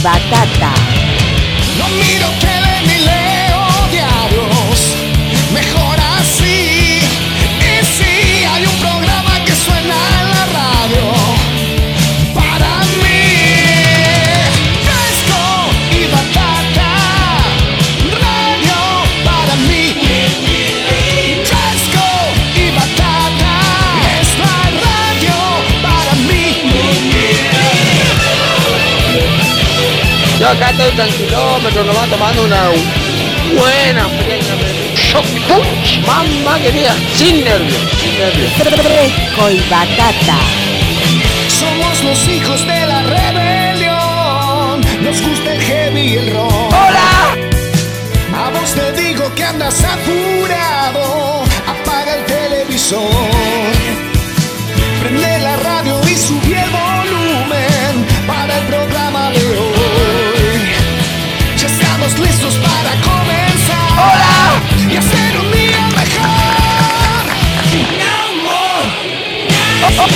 Fresco Yo acá estoy tranquilómetro, nomás tomando una buena punch, mamá querida, sin nervios, sin nervios. Fresco y batata. Somos los hijos de la rebelión. Nos gusta el heavy y el rock. ¡Hola! A vos te digo que andas apurado. ¡Hola!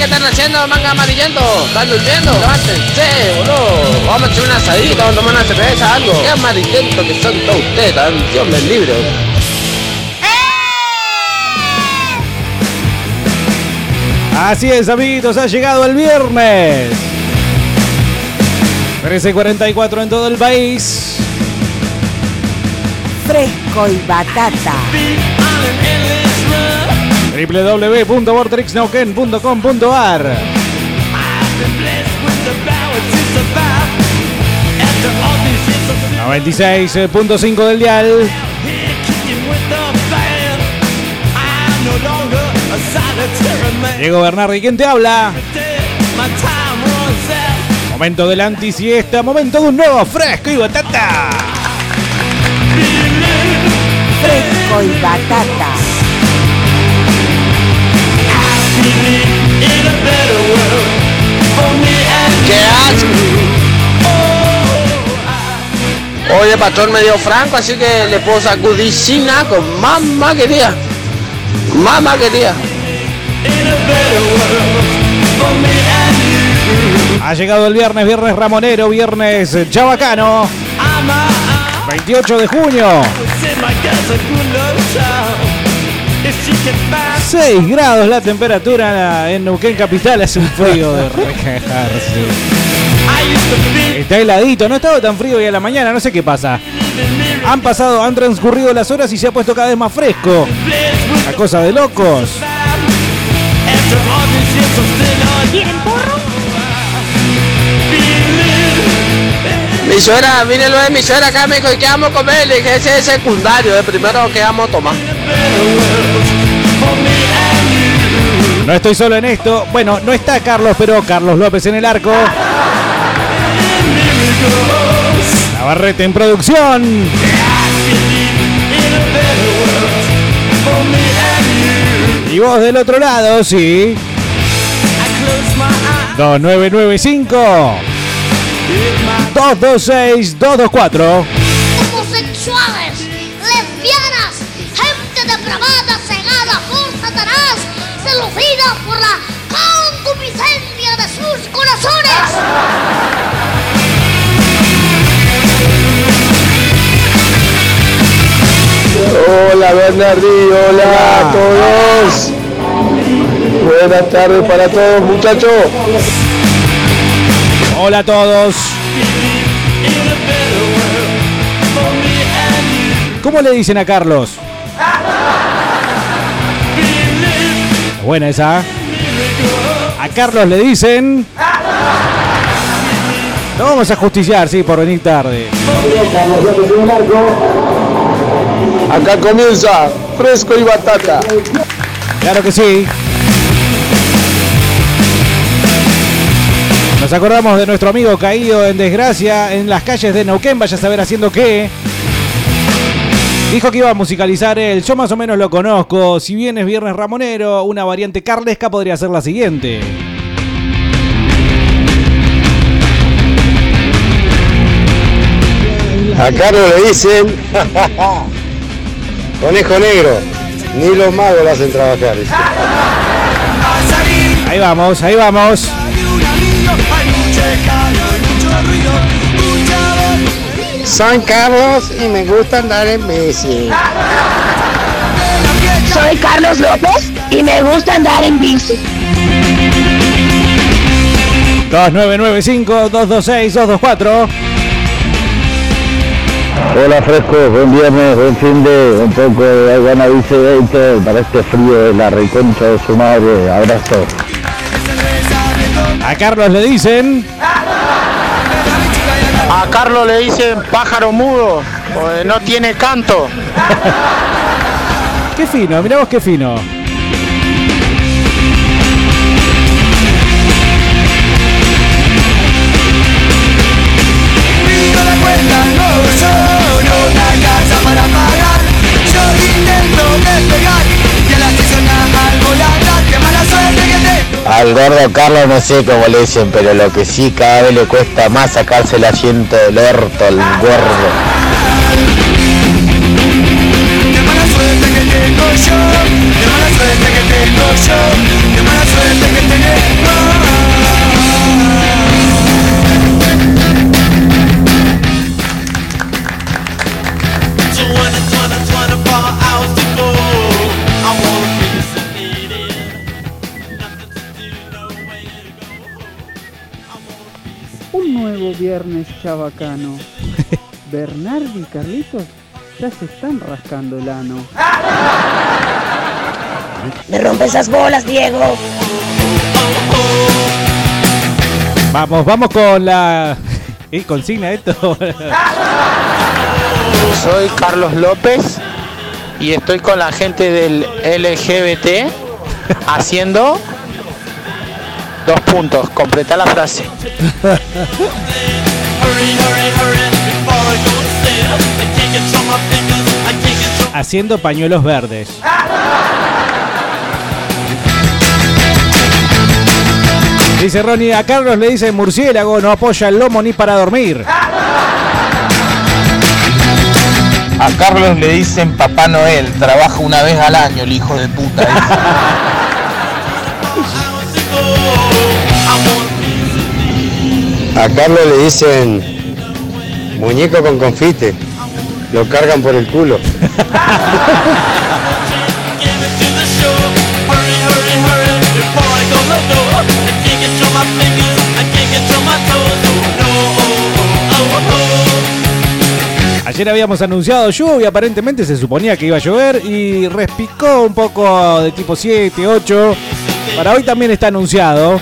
Qué están haciendo, manga amarillento? ¿Están durmiendo? Levántense, boludo. Vamos a hacer una asadita, vamos a tomar una cerveza, algo. Qué amarillento que son todos ustedes, tan Dios me libre. Así es, amiguitos, ha llegado el viernes. 13.44 en todo el país. Fresco y batata. www.vortexnauquén.com.ar 96.5 del dial. Diego Bernardi, ¿quién te habla? Momento del antisiesta, momento de un nuevo fresco y batata. Fresco y batata. Oye, patrón me dio franco, así que le puedo sacudir sin con mamá quería. Mamá quería. Ha llegado el viernes, viernes ramonero, viernes chabacano. 28 de junio. 6 grados la temperatura en Neuquén Capital, hace un frío de recajarse. Está heladito, no estaba tan frío hoy a la mañana, no sé qué pasa. Han pasado, han transcurrido las horas y se ha puesto cada vez más fresco. La cosa de locos. Mi suegra, vine lo de mi suegra acá, me dijo, ¿y qué vamos a comer? Le dije, ese es secundario, el primero que vamos a tomar. No estoy solo en esto. Bueno, no está Carlos, pero Carlos López en el arco. Navarrete en producción. Y vos del otro lado, sí. 2995 226 224 homosexuales, Hola Bernardino, hola a todos. Buenas tardes para todos muchachos. Hola a todos. ¿Cómo le dicen a Carlos? Buena esa. A Carlos le dicen. Lo vamos a justiciar, sí, por venir tarde. Acá comienza fresco y batata. Claro que sí. Nos acordamos de nuestro amigo caído en desgracia en las calles de Neuquén, vaya a saber haciendo qué. Dijo que iba a musicalizar él, yo más o menos lo conozco. Si bien es Viernes Ramonero, una variante carlesca podría ser la siguiente. A Carlos le dicen conejo negro. Ni los magos lo hacen trabajar. Ahí vamos, ahí vamos. San Carlos y me gusta andar en bici. Soy Carlos López y me gusta andar en bici. 2995-226-224. Hola Fresco, buen viernes, buen fin de un poco de Aguana Vice 20 para este frío de la reconcha de su madre. Abrazo. A Carlos le dicen. A Carlos le dicen pájaro mudo, no tiene canto. Qué fino, mirá vos qué fino. Al gordo Carlos no sé cómo le dicen, pero lo que sí cada vez le cuesta más sacarse el asiento del orto al gordo. Viernes chabacano. Bernardo y Carlitos ya se están rascando el ano. Me rompe esas bolas, Diego. Vamos, vamos con la. ¿Y consigna esto? Soy Carlos López y estoy con la gente del LGBT haciendo dos puntos. Completa la frase. Haciendo pañuelos verdes. Dice Ronnie, a Carlos le dice murciélago, no apoya el lomo ni para dormir. A Carlos le dicen Papá Noel, trabaja una vez al año el hijo de puta. A Carlos le dicen muñeco con confite. Lo cargan por el culo. Ayer habíamos anunciado lluvia, aparentemente se suponía que iba a llover y respicó un poco de tipo 7, 8. Para hoy también está anunciado.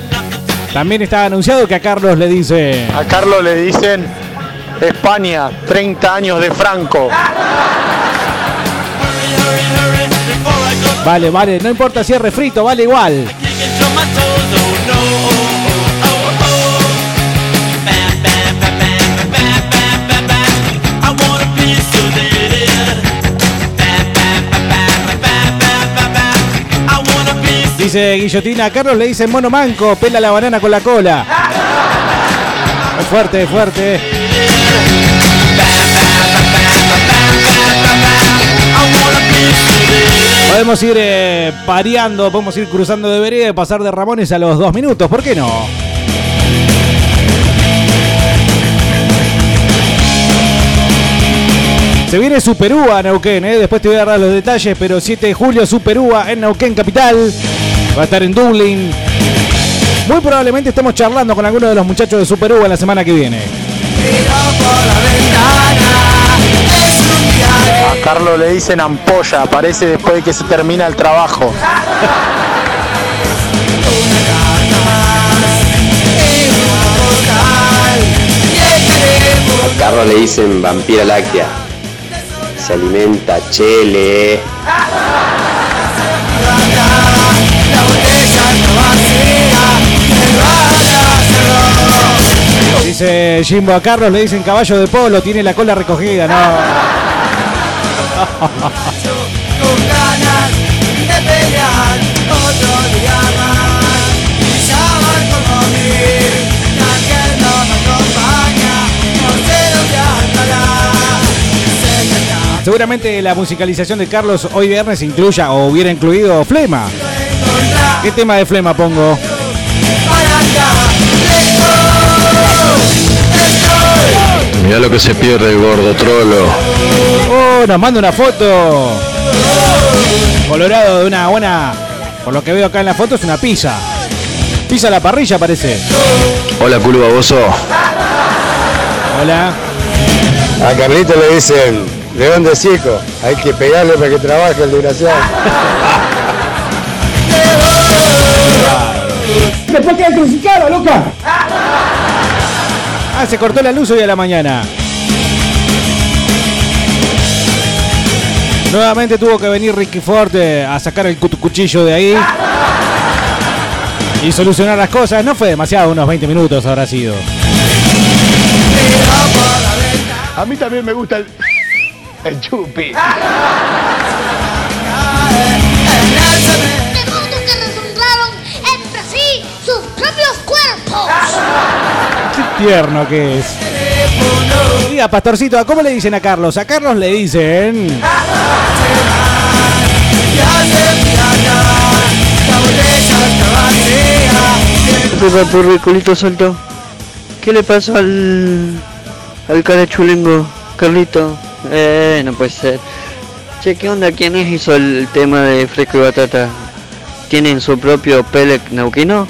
También está anunciado que a Carlos le dice... A Carlos le dicen España, 30 años de Franco. Vale, vale, no importa si es refrito, vale igual. Dice Guillotina, Carlos le dicen mono manco, pela la banana con la cola. Es fuerte, es fuerte. Podemos ir eh, pareando, podemos ir cruzando de vereda pasar de Ramones a los dos minutos, ¿por qué no? Se viene Superúa a Neuquén, ¿eh? después te voy a dar los detalles, pero 7 de julio Superúa en Neuquén Capital, va a estar en Dublín. Muy probablemente estemos charlando con algunos de los muchachos de Superúa la semana que viene. A Carlos le dicen ampolla, aparece después de que se termina el trabajo. A Carlos le dicen vampira láctea. Se alimenta chele. Dice Jimbo a Carlos, le dicen caballo de polo, tiene la cola recogida, no. Seguramente la musicalización de Carlos hoy viernes incluya o hubiera incluido Flema. ¿Qué tema de Flema pongo? Mirá lo que se pierde el gordo trolo. Oh, nos manda una foto. Colorado de una buena. Por lo que veo acá en la foto es una pizza. Pizza a la parrilla parece. Hola, culo baboso. Hola. A Carlito le dicen león de circo. Hay que pegarle para que trabaje el desgraciado. Después queda crucificado, loca. Ah, se cortó la luz hoy a la mañana. Nuevamente tuvo que venir Ricky Ford a sacar el cu- cuchillo de ahí. Y solucionar las cosas. No fue demasiado, unos 20 minutos habrá sido. A mí también me gusta el, el chupi. Demonios que resumbraron entre sí sus propios cuerpos. Qué tierno que es. Diga, pastorcito, ¿cómo le dicen a Carlos? A Carlos le dicen. Pepa Purri, culito suelto. ¿Qué le pasó al. al cara chulengo, Carlito? Eh, no puede ser. Che, ¿qué onda? ¿Quién es hizo el tema de Fresco y Batata? ¿Tienen su propio Pelec Nauquino?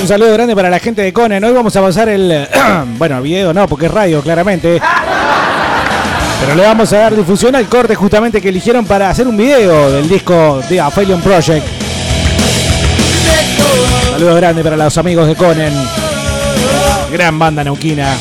Un saludo grande para la gente de Conen. Hoy vamos a pasar el. bueno, video no, porque es radio, claramente. Pero le vamos a dar difusión al corte justamente que eligieron para hacer un video del disco de Aphelion Project. Saludos grandes para los amigos de Conen. Gran banda neuquina.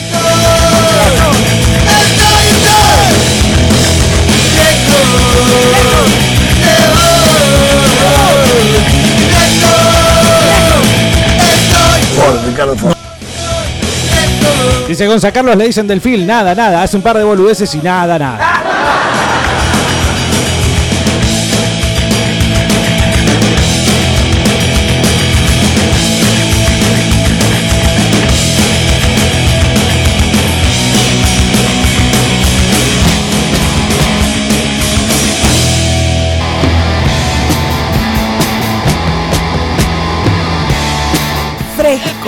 Dice Gonza Carlos, le dicen del Phil, nada, nada, hace un par de boludeces y nada, nada.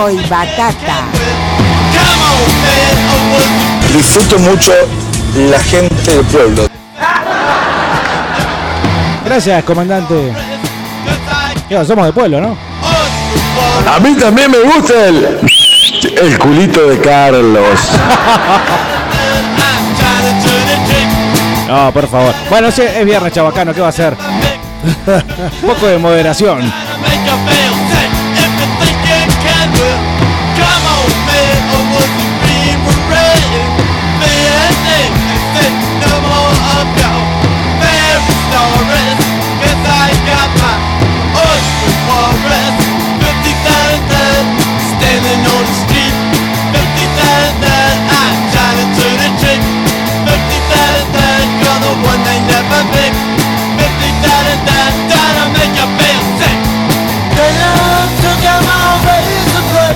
Y batata. Disfruto mucho la gente del pueblo. Gracias, comandante. Ya, somos de pueblo, ¿no? A mí también me gusta el. el culito de Carlos. No, por favor. Bueno, sí, es viernes, chabacano, ¿qué va a hacer? Un poco de moderación. I would be brave. They had names, they said no.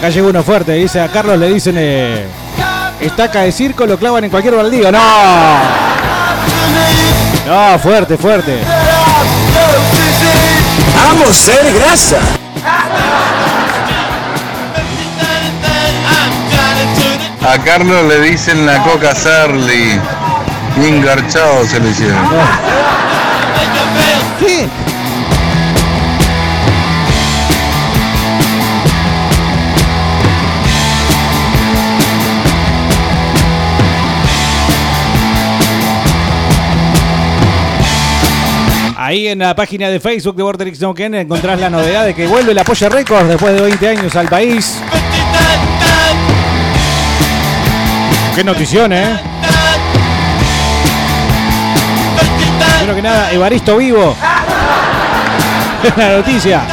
Acá llegó uno fuerte, dice a Carlos le dicen eh, estaca de circo, lo clavan en cualquier baldío. No. No, fuerte, fuerte. Vamos a ser grasa. A Carlos le dicen la coca Sarli. Bien garchado se le hicieron. Ahí en la página de Facebook de Vortex Neuquén encontrás la novedad de que vuelve la Polla Records después de 20 años al país. Qué notición, ¿eh? Primero que nada, Evaristo vivo. la noticia.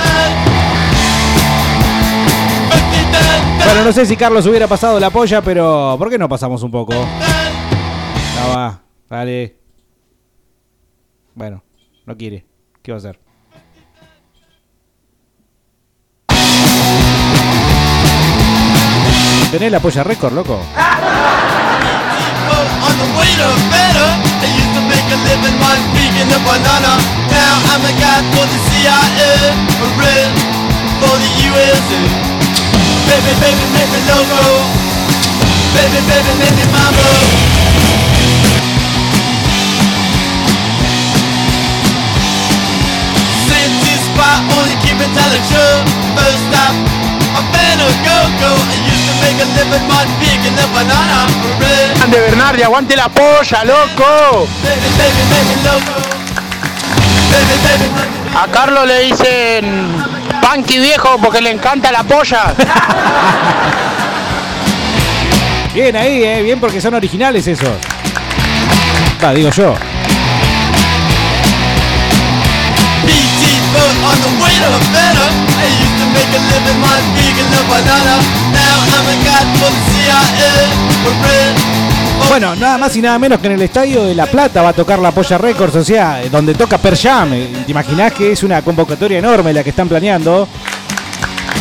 Bueno, no sé si Carlos hubiera pasado la polla, pero ¿por qué no pasamos un poco? Ya va, dale. Bueno, no quiere. ¿Qué va a hacer? ¿Tenés la polla récord, loco? City spot, only keep it telling true. First stop, I better go, go. I used to make a living banana. De Bernardi, aguante la polla, loco. Baby, baby, make me loco. Baby, baby, make me A Carlos le dicen punky viejo porque le encanta la polla. Bien ahí, eh. Bien porque son originales esos. Va, digo yo. Bueno, nada más y nada menos que en el estadio de La Plata va a tocar la Polla Records, o sea, donde toca Per Jam. ¿Te imaginás que es una convocatoria enorme la que están planeando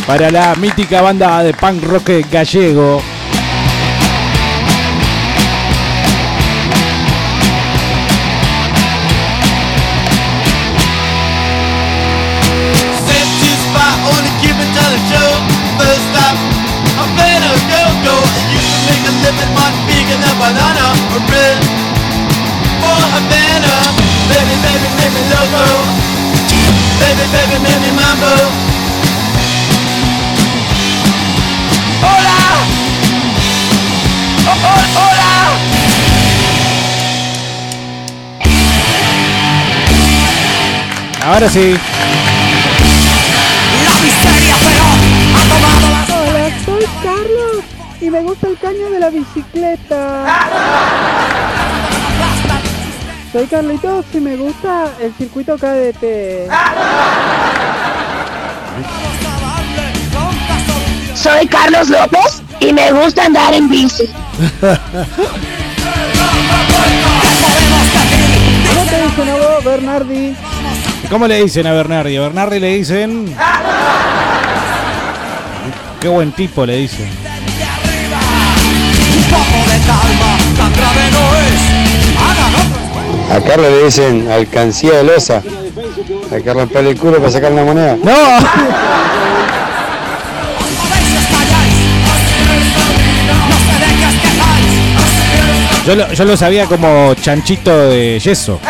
para la mítica banda de punk rock gallego? A living my vegan the banana. Red. For a better. Baby, baby, make me loco. Baby, baby, make me mambo. Hola. Oh, oh, hola. Ahora sí. La bicicleta. Soy Carlitos y me gusta el circuito KDT. Soy Carlos López y me gusta andar en bici. ¿Cómo te dicen a vos, Bernardi? ¿Cómo le dicen a Bernardi? A Bernardi le dicen. Qué buen tipo le dicen. A Carlos le dicen alcancía de losa. Hay que romper el culo para sacar la moneda. ¡No! Yo lo, yo lo sabía como chanchito de yeso.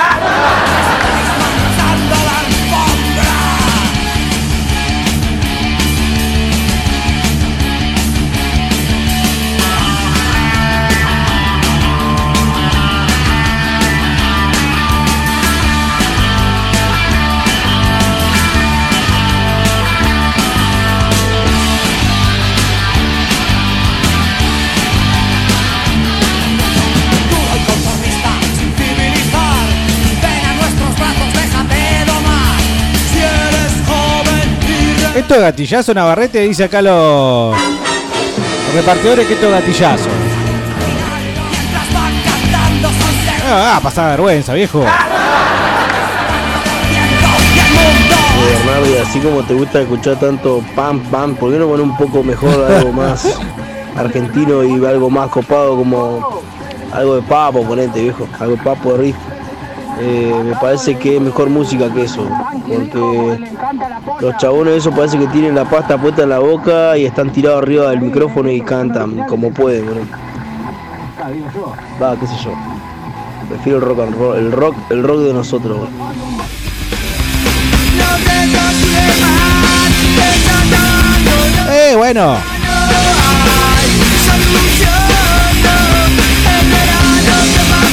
Esto es gatillazo, Navarrete, dice acá los repartidores que esto es gatillazo. Ah, pasada vergüenza, viejo. Bernardo, así como te gusta escuchar tanto pam pam, ¿por qué no poner un poco mejor algo más argentino y algo más copado como algo de papo, ponete viejo, algo de papo de riff? Eh, me parece que es mejor música que eso, porque los chabones eso parece que tienen la pasta puesta en la boca y están tirados arriba del micrófono y cantan como pueden, ponete. Va, qué sé yo. Prefiero el rock and roll, el rock, el rock de nosotros. güey. Eh, bueno.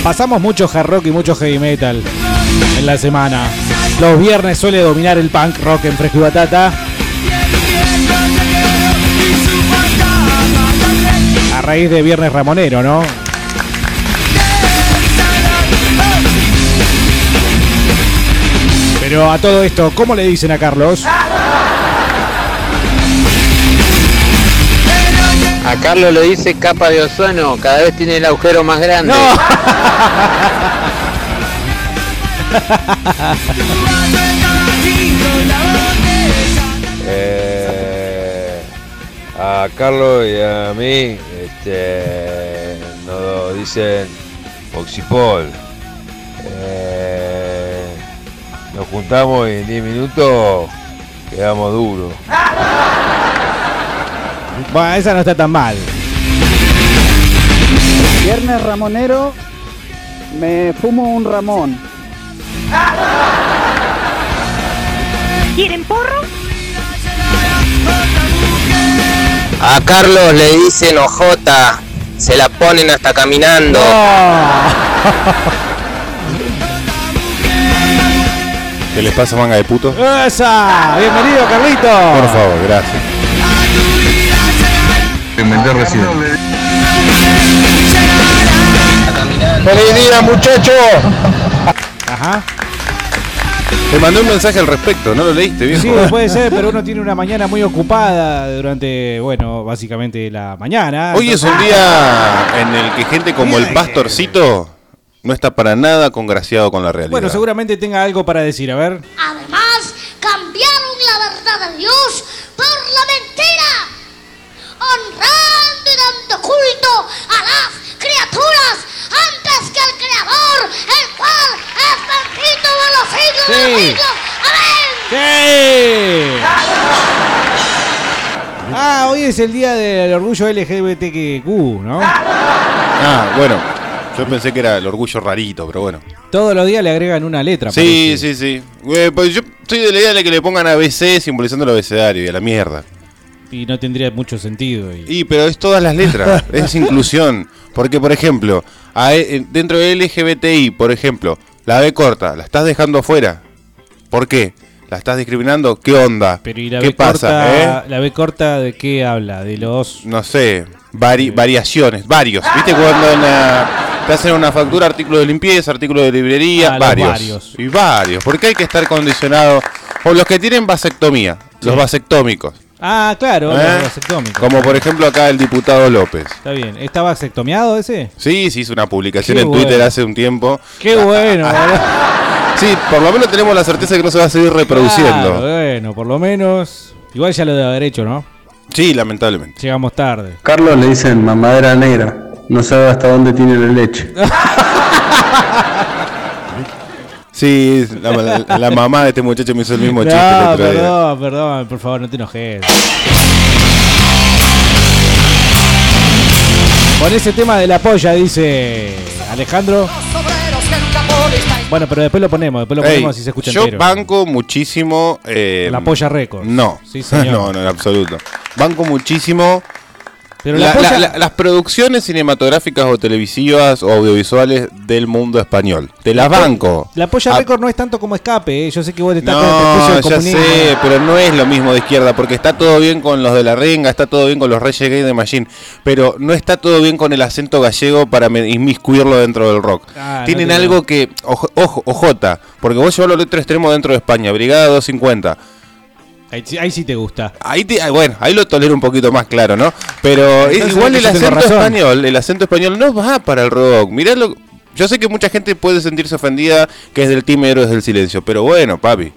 Pasamos mucho hard rock y mucho heavy metal en la semana. Los viernes suele dominar el punk rock en Fresco y Batata. A raíz de Viernes Ramonero, ¿no? Pero a todo esto, ¿cómo le dicen a Carlos? A Carlos le dice capa de ozono, cada vez tiene el agujero más grande. Eh, a Carlos y a mí este, nos dicen Oxipol. Eh, nos juntamos y en 10 minutos quedamos duros. Bueno, esa no está tan mal. Viernes Ramonero, me fumo un Ramón. ¿Quieren porro? A Carlos le dicen ojota, se la ponen hasta caminando. ¿Qué les pasa, manga de puto? ¡Esa! Bienvenido, Carlito. Por favor, gracias. Recién. ¡Feliz día, muchacho! Ajá. Te mandé un mensaje al respecto, ¿no lo leíste, viejo? Sí, puede ser, pero uno tiene una mañana muy ocupada durante, bueno, básicamente la mañana. Hoy es un día en el que gente como el pastorcito no está para nada congraciado con la realidad. Bueno, seguramente tenga algo para decir, a ver. Además, cambiaron la verdad de Dios por la mentira, honrando y dando culto a las criaturas antes que al Creador, el cual es bendito de los siglos de los Sí. siglos. Amén. ¡Sí! Ah, hoy es el día del orgullo LGBTQ, ¿no? Ah, bueno, yo pensé que era el orgullo rarito, pero bueno. Todos los días le agregan una letra. Sí, sí, sí. Eh, pues yo estoy de la idea de que le pongan ABC simbolizando el abecedario y a la mierda. Y no tendría mucho sentido. Y... Y pero es todas las letras, es inclusión. Porque, por ejemplo, a- eh, dentro de LGBTI, por ejemplo, la B corta, ¿la estás dejando afuera? ¿Por qué? ¿La estás discriminando? ¿Qué onda? Pero ¿y la ¿Qué B pasa? corta, eh? la B corta de qué habla? De los No sé, vari- variaciones, varios. ¿Viste cuando en la- te hacen una factura, artículo de limpieza, artículo de librería? Ah, varios. varios. Y varios. Porque hay que estar condicionado. O los que tienen vasectomía, los vasectómicos. Ah, claro, ¿Eh? Como por ejemplo acá el diputado López. Está bien. ¿Está vasectomiado ese? Sí, sí, hizo una publicación Qué en Twitter hace un tiempo. Qué bueno. Sí, por lo menos tenemos la certeza de que no se va a seguir reproduciendo. Claro, bueno, por lo menos. Igual ya lo debe haber hecho, ¿no? Sí, lamentablemente. Llegamos tarde. Carlos le dicen mamadera negra. No sabe hasta dónde tiene la leche. Sí, la, la- la mamá de este muchacho me hizo el mismo chiste el otro día. perdón, perdón, por favor, no te enojes. Con ese tema de la polla, dice Alejandro. Bueno, pero después lo ponemos, después lo Ey, ponemos si se escucha yo entero. banco muchísimo. eh, La Polla Records. No, Sí, señor. no, no, en absoluto. Banco muchísimo. Pero la- la Polla- la- la- las producciones cinematográficas o televisivas o audiovisuales del mundo español. Te las banco. La polla Ah, Record no es tanto como escape, ¿eh? yo sé que vos estás con el No, ya sé, pero no es lo mismo de izquierda, porque está todo bien con los de la renga, está todo bien con los Reyes Gay de Machine, pero no está todo bien con el acento gallego para inmiscuirlo dentro del rock. Ah, no Tienen te- algo que, ojo, ojo, ojota, porque vos llevas al otro extremo dentro de España, Brigada 250. Ahí, sí- ahí sí te gusta. Ahí te- ah, bueno, ahí lo tolero un poquito más claro, ¿no? Pero es Entonces, igual el acento español, el acento español no va para el rock. Mirá lo, yo sé que mucha gente puede sentirse ofendida que es del team Héroes del Silencio, pero bueno, papi.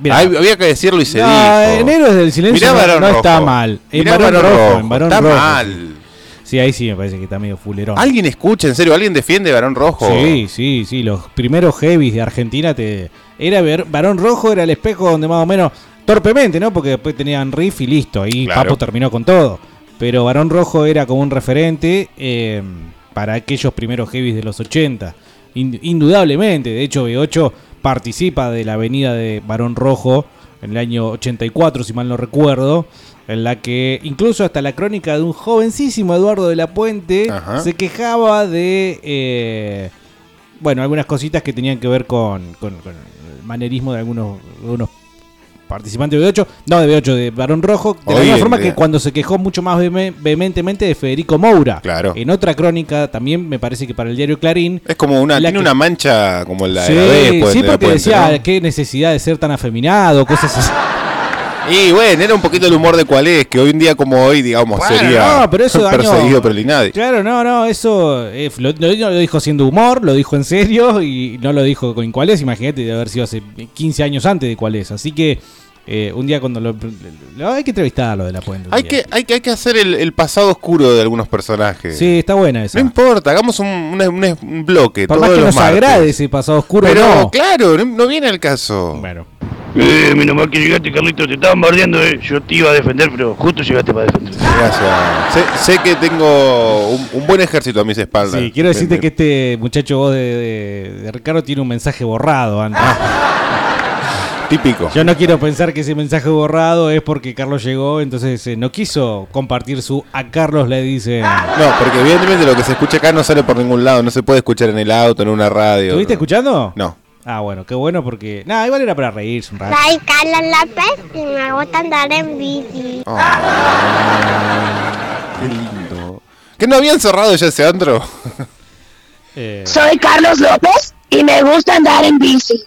Mirá. Había que decirlo y se No, dijo. en Héroes del Silencio Mirá no- Barón no está mal. En Mirá Barón Barón Rojo, Rojo, en Barón está Rojo. mal. Sí, ahí sí me parece que está medio fulerón. ¿Alguien escucha, en serio? ¿Alguien defiende Barón Rojo? Sí, sí, sí. Los primeros heavies de Argentina te. Era ver. Barón Rojo era el espejo donde más o menos. Torpemente, ¿no? Porque después tenían riff y listo. Ahí Claro. Papo terminó con todo. Pero Barón Rojo era como un referente eh, para aquellos primeros heavies de los 80. In- indudablemente. De hecho, B8 participa de la avenida de Barón Rojo en el año 84, si mal no recuerdo. En la que incluso hasta la crónica de un jovencísimo Eduardo de la Puente Ajá. se quejaba de. eh, bueno, algunas cositas que tenían que ver con, con- con el manerismo de algunos, algunos participante de B8, no de B8, de Barón Rojo, de la Oye, misma forma que cuando se quejó mucho más veheme- vehementemente de Federico Moura. Claro. En otra crónica, también me parece que para el diario Clarín. Es como una, La tiene que- una mancha como la de la B, pues, sí, de la porque Puente, decía ¿no? qué necesidad de ser tan afeminado, cosas así. Y bueno, era un poquito el humor de cuál es, que hoy en día como hoy, digamos, Bueno, sería no, pero eso perseguido por el INADI. Claro, no, no, eso eh, lo, lo- lo dijo siendo humor, lo dijo en serio y no lo dijo con cuál es. Imagínate de haber sido hace 15 años antes de cuál es. Así que eh, un día cuando lo, lo- hay que entrevistarlo de la puente. un Hay que, hay que, hay que hacer el, el pasado oscuro de algunos personajes. Sí, está buena esa. No importa, hagamos un, un- un- un bloque. Por todos más que los nos martes. agrade ese pasado oscuro, Pero no. claro, no, no viene el caso. Bueno. Eh, menos mal que llegaste, Carlito, te estaban bardeando, eh. Yo te iba a defender, pero justo llegaste para defender. Gracias. Sé, sé que tengo un, un buen ejército a mis espaldas. Sí, quiero decirte Me- que este muchacho vos de, de- de Ricardo tiene un mensaje borrado antes. Típico. Yo no quiero pensar que ese mensaje borrado es porque Carlos llegó, entonces eh, no quiso compartir su a Carlos le dice. No, porque evidentemente lo que se escucha acá no sale por ningún lado, no se puede escuchar en el auto, en una radio. ¿Estuviste escuchando? No. Ah, bueno, qué bueno porque. Nada, igual era para reírse un rato. Soy Carlos López y me gusta andar en bici. Qué lindo. ¿Que no habían cerrado ya ese antro? Eh, Soy Carlos López y me gusta andar en bici.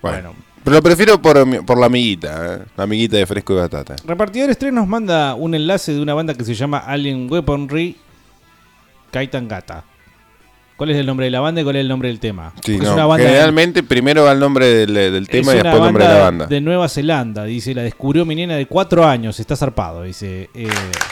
Bueno. Pero lo prefiero por, por la amiguita, ¿eh? la amiguita de fresco y batata. Repartidor Estrés nos manda un enlace de una banda que se llama Alien Weaponry Kaitan Gata. ¿Cuál es el nombre de la banda y cuál es el nombre del tema? Sí, Porque no, es una banda generalmente primero va el nombre del, del tema y después el nombre de la banda. de Nueva Zelanda, dice, la descubrió mi nena de cuatro años, está zarpado, dice. eh,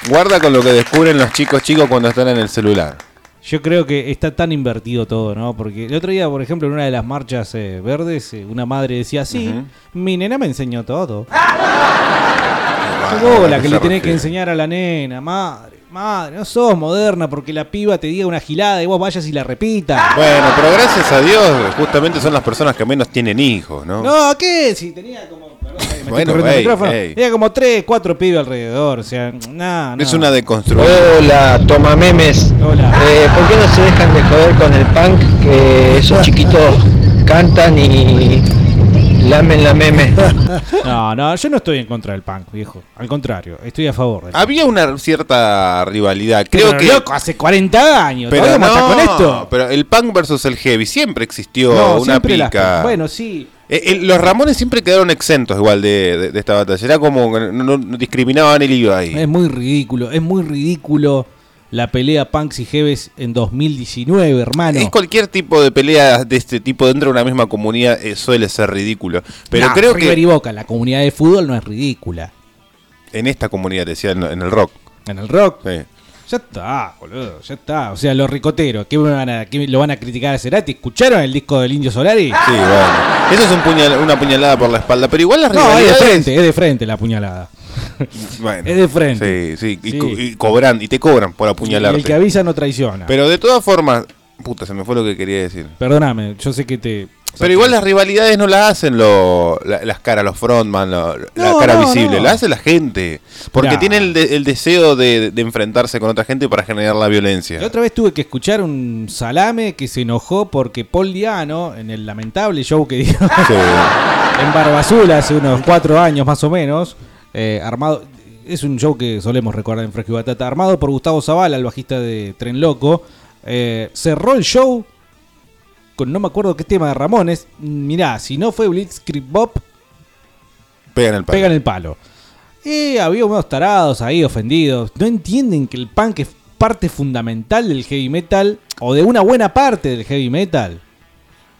Guarda con lo que descubren los chicos chicos cuando están en el celular. Yo creo que está tan invertido todo, ¿no? Porque el otro día, por ejemplo, en una de las marchas eh, verdes, eh, una madre decía, sí, mi nena me enseñó todo. Ah, Vos la ¿a qué que le tenés que enseñar a la nena, madre, madre, no sos moderna porque la piba te diga una gilada y vos vayas y la repitas. Bueno, pero gracias a Dios, justamente son las personas que menos tienen hijos, ¿no? No, ¿qué? Si tenía como. perdón, me estoy Bueno, corriendo el ey, micrófono. ey. Tenía como tres, cuatro pibes alrededor. O sea, nada, Es una deconstrucción. Hola, toma memes. Hola. Eh, ¿Por qué no se dejan de joder con el punk? Que esos chiquitos cantan y lamen la meme. No, no, yo no estoy en contra del punk, viejo. Al contrario, estoy a favor. del Había una cierta rivalidad. Creo Pero, que. loco, hace 40 años. pero ¿Todavía vamos a no, con esto? pero el punk versus el heavy siempre existió No, una siempre las- pica. bueno, sí. Eh, eh, los Ramones siempre quedaron exentos igual de, de- de esta batalla. Era como que no, no- discriminaban el hilo ahí. Es muy ridículo, es muy ridículo la pelea punks y heavies en 2019, hermano. Es cualquier tipo de pelea de este tipo dentro de una misma comunidad eh, suele ser ridículo. Pero No, creo River que y Boca, la comunidad de fútbol no es ridícula. en esta comunidad, decía, en, en el rock. En el rock. Sí. Ya está, boludo, ya está. O sea, los ricoteros, ¿qué, me van a, qué lo van a criticar a Cerati? ¿Escucharon el disco del Indio Solari? Sí, bueno. Eso es un puñal- una puñalada por la espalda. Pero igual las No, es de frente, es de frente la puñalada. Bueno, Es de frente. Sí, sí. Y, Sí. co- y cobran, y te cobran por Y apuñalarte. el que avisa no traiciona. Pero de todas formas... Puta, se me fue lo que quería decir. Perdóname, yo sé que te. Pero igual las rivalidades no las hacen lo- la- las caras, los frontman, lo- la cara no, visible, no. la hace la gente. Porque Mirá. tienen el, de- el deseo de, de enfrentarse con otra gente para generar la violencia. La otra vez tuve que escuchar un salame que se enojó porque Paul Diano, en el lamentable show que dio en Barbazula hace unos cuatro años más o menos, eh, armado. Es un show que solemos recordar en Fresco y Batata. Armado por Gustavo Zavala, el bajista de Tren Loco. eh, cerró el show con no me acuerdo qué tema de Ramones. Mirá, si no fue Blitzkrieg Bob, Pegan el palo. pegan el palo. Y había unos tarados ahí ofendidos. No entienden que el punk es parte fundamental del heavy metal o de una buena parte del heavy metal.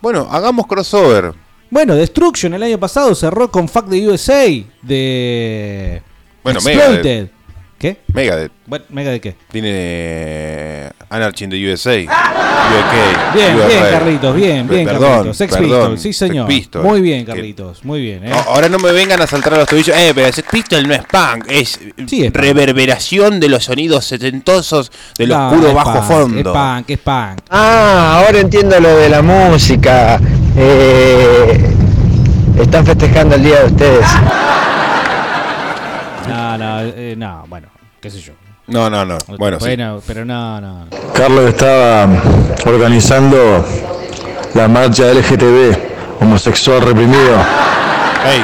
Bueno, hagamos crossover. Bueno, Destruction el año pasado cerró con Fuck the USA de Bueno, Exploited. Megadeth. ¿Qué? Megadeth. Bueno, ¿Mega de qué? Tiene Anarchy in the USA. UK. Bien, USA. bien, Carlitos, bien, bien, Perdón, Carlitos. Sex perdón, Pistols, sí, Sex señor. Pistols. Muy bien, Que- Carlitos, muy bien. ¿eh? No, ahora no me vengan a saltar a los tobillos. Eh, pero Sex Pistol no es punk, es, es punk. reverberación de los sonidos setentosos del No, oscuro bajo punk, fondo. Es punk, es punk. Ah, ahora entiendo lo de la música. Eh, están festejando el día de ustedes. No, no, eh, no, bueno, qué sé yo. No, no, no. Bueno, sí. Bueno, pero no, no. Carlos estaba organizando la marcha LGTB, homosexual reprimido. Ey,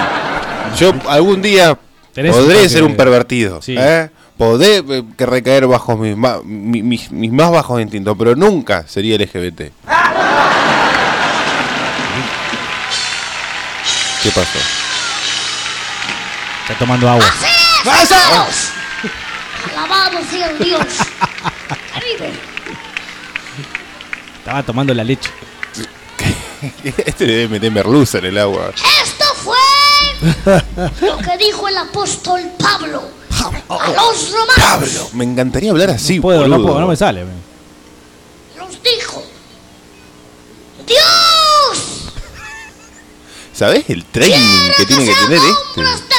Yo algún día podré ser un pervertido. Sí. ¿eh? Podré eh, que recaer bajo mis, ma- mi- mis, mis más bajos instintos, pero nunca sería LGBT. ¿Qué pasó? Está tomando agua. ¡Vamos! Alabado sea Dios. Estaba tomando la leche. Este le debe meter merluza en el agua. Esto fue lo que dijo el apóstol Pablo a los romanos. Me encantaría hablar así, Puedo, no puedo, no me sale. Nos dijo: Dios ¿Sabés el training que tiene que tener este?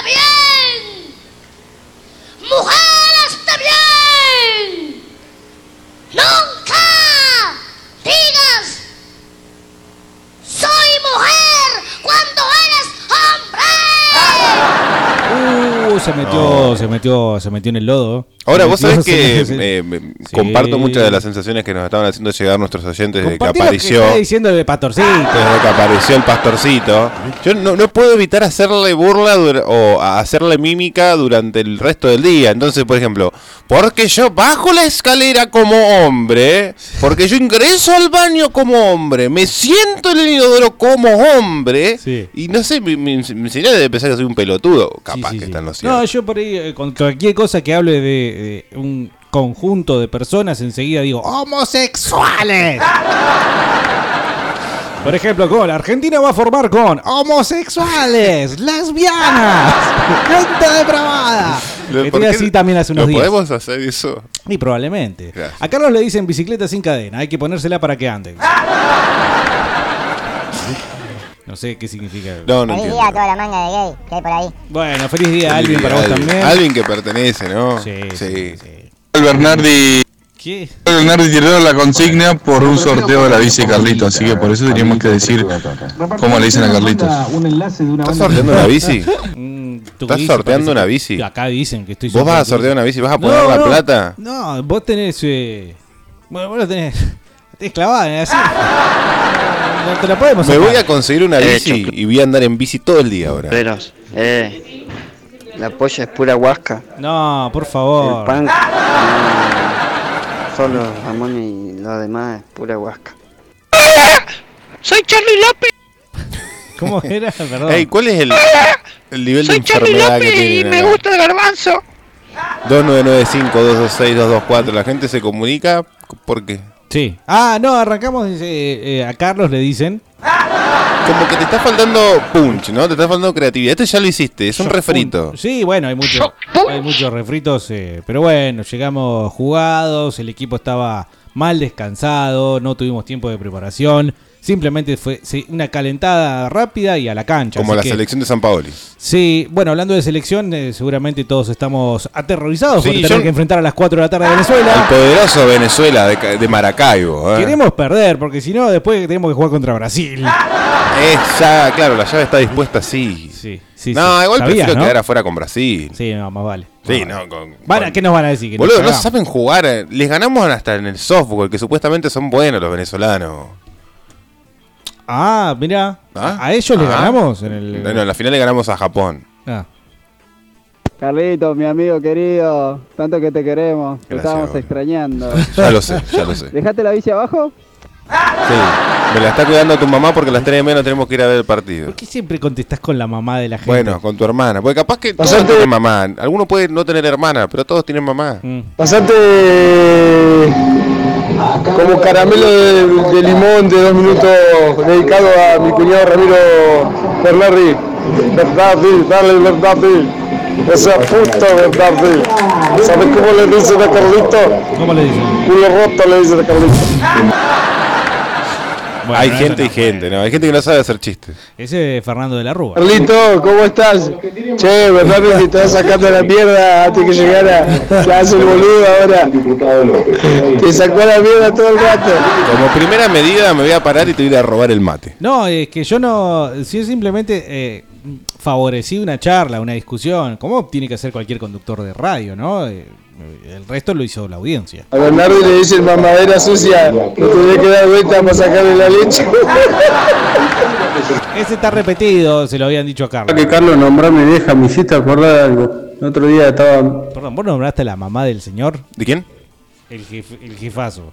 Metió, se metió, en el lodo. Ahora, vos sabés que eh, Sí. comparto muchas de las sensaciones que nos estaban haciendo llegar nuestros oyentes desde que apareció. está diciendo de pastorcito. Desde que apareció el pastorcito. Yo no, no puedo evitar hacerle burla o hacerle mímica durante el resto del día. Entonces, por ejemplo, porque yo bajo la escalera como hombre, porque yo ingreso al baño como hombre, me siento en el inodoro como hombre, y no sé, mi, mi, mi señora debe pensar que soy un pelotudo. Capaz que está en lo cierto. No, yo por ahí, eh, con cualquier cosa que hable de, de un conjunto de personas, enseguida digo, homosexuales. Por ejemplo, con la Argentina va a formar con homosexuales, lesbianas, gente depravada. ¿Por Estoy qué así también hace unos no días. podemos hacer eso? Y probablemente. A Carlos le dicen bicicleta sin cadena, hay que ponérsela para que ande. No sé qué significa. No, no Feliz entiendo. día a toda la manga de gay que hay por ahí. Bueno, feliz día, Feliz Alvin, día, para vos Alvin. también. Alvin que pertenece, ¿no? Sí, sí. El Bernardi. ¿Qué? El Bernardi tiró la consigna por un sorteo de la bici Carlito, así que por eso teníamos que decir cómo le dicen a Carlitos. Un enlace de una ¿Estás sorteando una bici? Mm, ¿Estás sorteando una bici? Acá dicen que estoy ¿Vos vas a sortear una bici? ¿Vas a poner No, la no. plata? No, vos tenés. eh, Bueno, vos lo tenés. la tenés clavada, ¿eh? así. No te la podemos Me sacar. voy a conseguir una Eh, bici y voy a andar en bici todo el día ahora. Veros, eh, la polla es pura huasca. No, por favor. El punk, no, solo Ramón y lo demás es pura huasca. Soy Charlie López. ¿Cómo era? Perdón. Ey, ¿cuál es el, el nivel de Soy Charlie enfermedad que López y me gusta el garbanzo. 2995-226-224. La gente se comunica. ¿Por qué? Sí. Ah, no, arrancamos. eh, eh, a Carlos le dicen. Como que te está faltando punch, ¿no? Te está faltando creatividad. Este ya lo hiciste, es un refrito. Sí, bueno, hay, mucho, hay muchos refritos, eh, pero bueno, llegamos jugados, el equipo estaba mal descansado, no tuvimos tiempo de preparación, simplemente fue sí, una calentada rápida y a la cancha. Como así la que- selección de San Paoli. Sí, bueno, hablando de selección, eh, seguramente todos estamos aterrorizados Sí, por tener yo- que enfrentar a las 4 de la tarde a El Venezuela. poderoso Venezuela de, de Maracaibo. ¿eh? Queremos perder, porque si no, después tenemos que jugar contra Brasil. Es ya, claro, la llave está dispuesta así. Sí, sí. No, sí. igual Sabías, prefiero ¿no? quedar afuera con Brasil. Sí, no, más vale. Sí, no, con, Van a- ¿Qué nos van a decir? Que Boludo, no saben jugar. eh. Les ganamos hasta en el softball, que supuestamente son buenos los venezolanos. Ah, mira, a ellos les Ah. ganamos en el. No, no, en la final le ganamos a Japón. Ah. Carlito, mi amigo querido, tanto que te queremos, te Gracias, estábamos boludo. extrañando. Ya lo sé, ya lo sé. ¿Dejaste la bici abajo? Sí, me la está cuidando tu mamá porque a las 3 de menos tenemos que ir a ver el partido. ¿Por qué siempre contestás con la mamá de la gente? Bueno, con tu hermana. Porque capaz que todos tienen mamá. Algunos pueden no tener hermana, pero todos tienen mamá. Mm. Pasante como caramelo de, de limón de dos minutos dedicado a mi cuñado Ramiro Bernardi. Bernardi, dale Bernardi. Ese puto Bernardi. ¿Sabes cómo le dicen a Carlito? ¿Cómo le dicen? Culo roto le dicen a Carlito. Bueno, hay no, gente y gente, ¿no? Hay gente que no sabe hacer chistes. Ese es Fernando de la Rúa. Carlito, ¿cómo estás? Che, Bernardi te estás sacando la mierda antes que llegara. Te hace boludo ahora. Te sacó la mierda todo el rato. Como primera medida me voy a parar y te voy a ir a robar el mate. No, es que yo no. Si yo simplemente eh, favorecí una charla, una discusión, como tiene que hacer cualquier conductor de radio, ¿no? Eh, el resto lo hizo la audiencia. A Bernardo le dicen mamadera sucia, que tenía que dar vuelta para sacarle la leche. Ese está repetido, se lo habían dicho a Carlos. Que Carlos nombró a mi vieja, me hiciste acordar de algo. El otro día estaba. Perdón, ¿vos nombraste a la mamá del señor? ¿De quién? El, jef- el jefazo.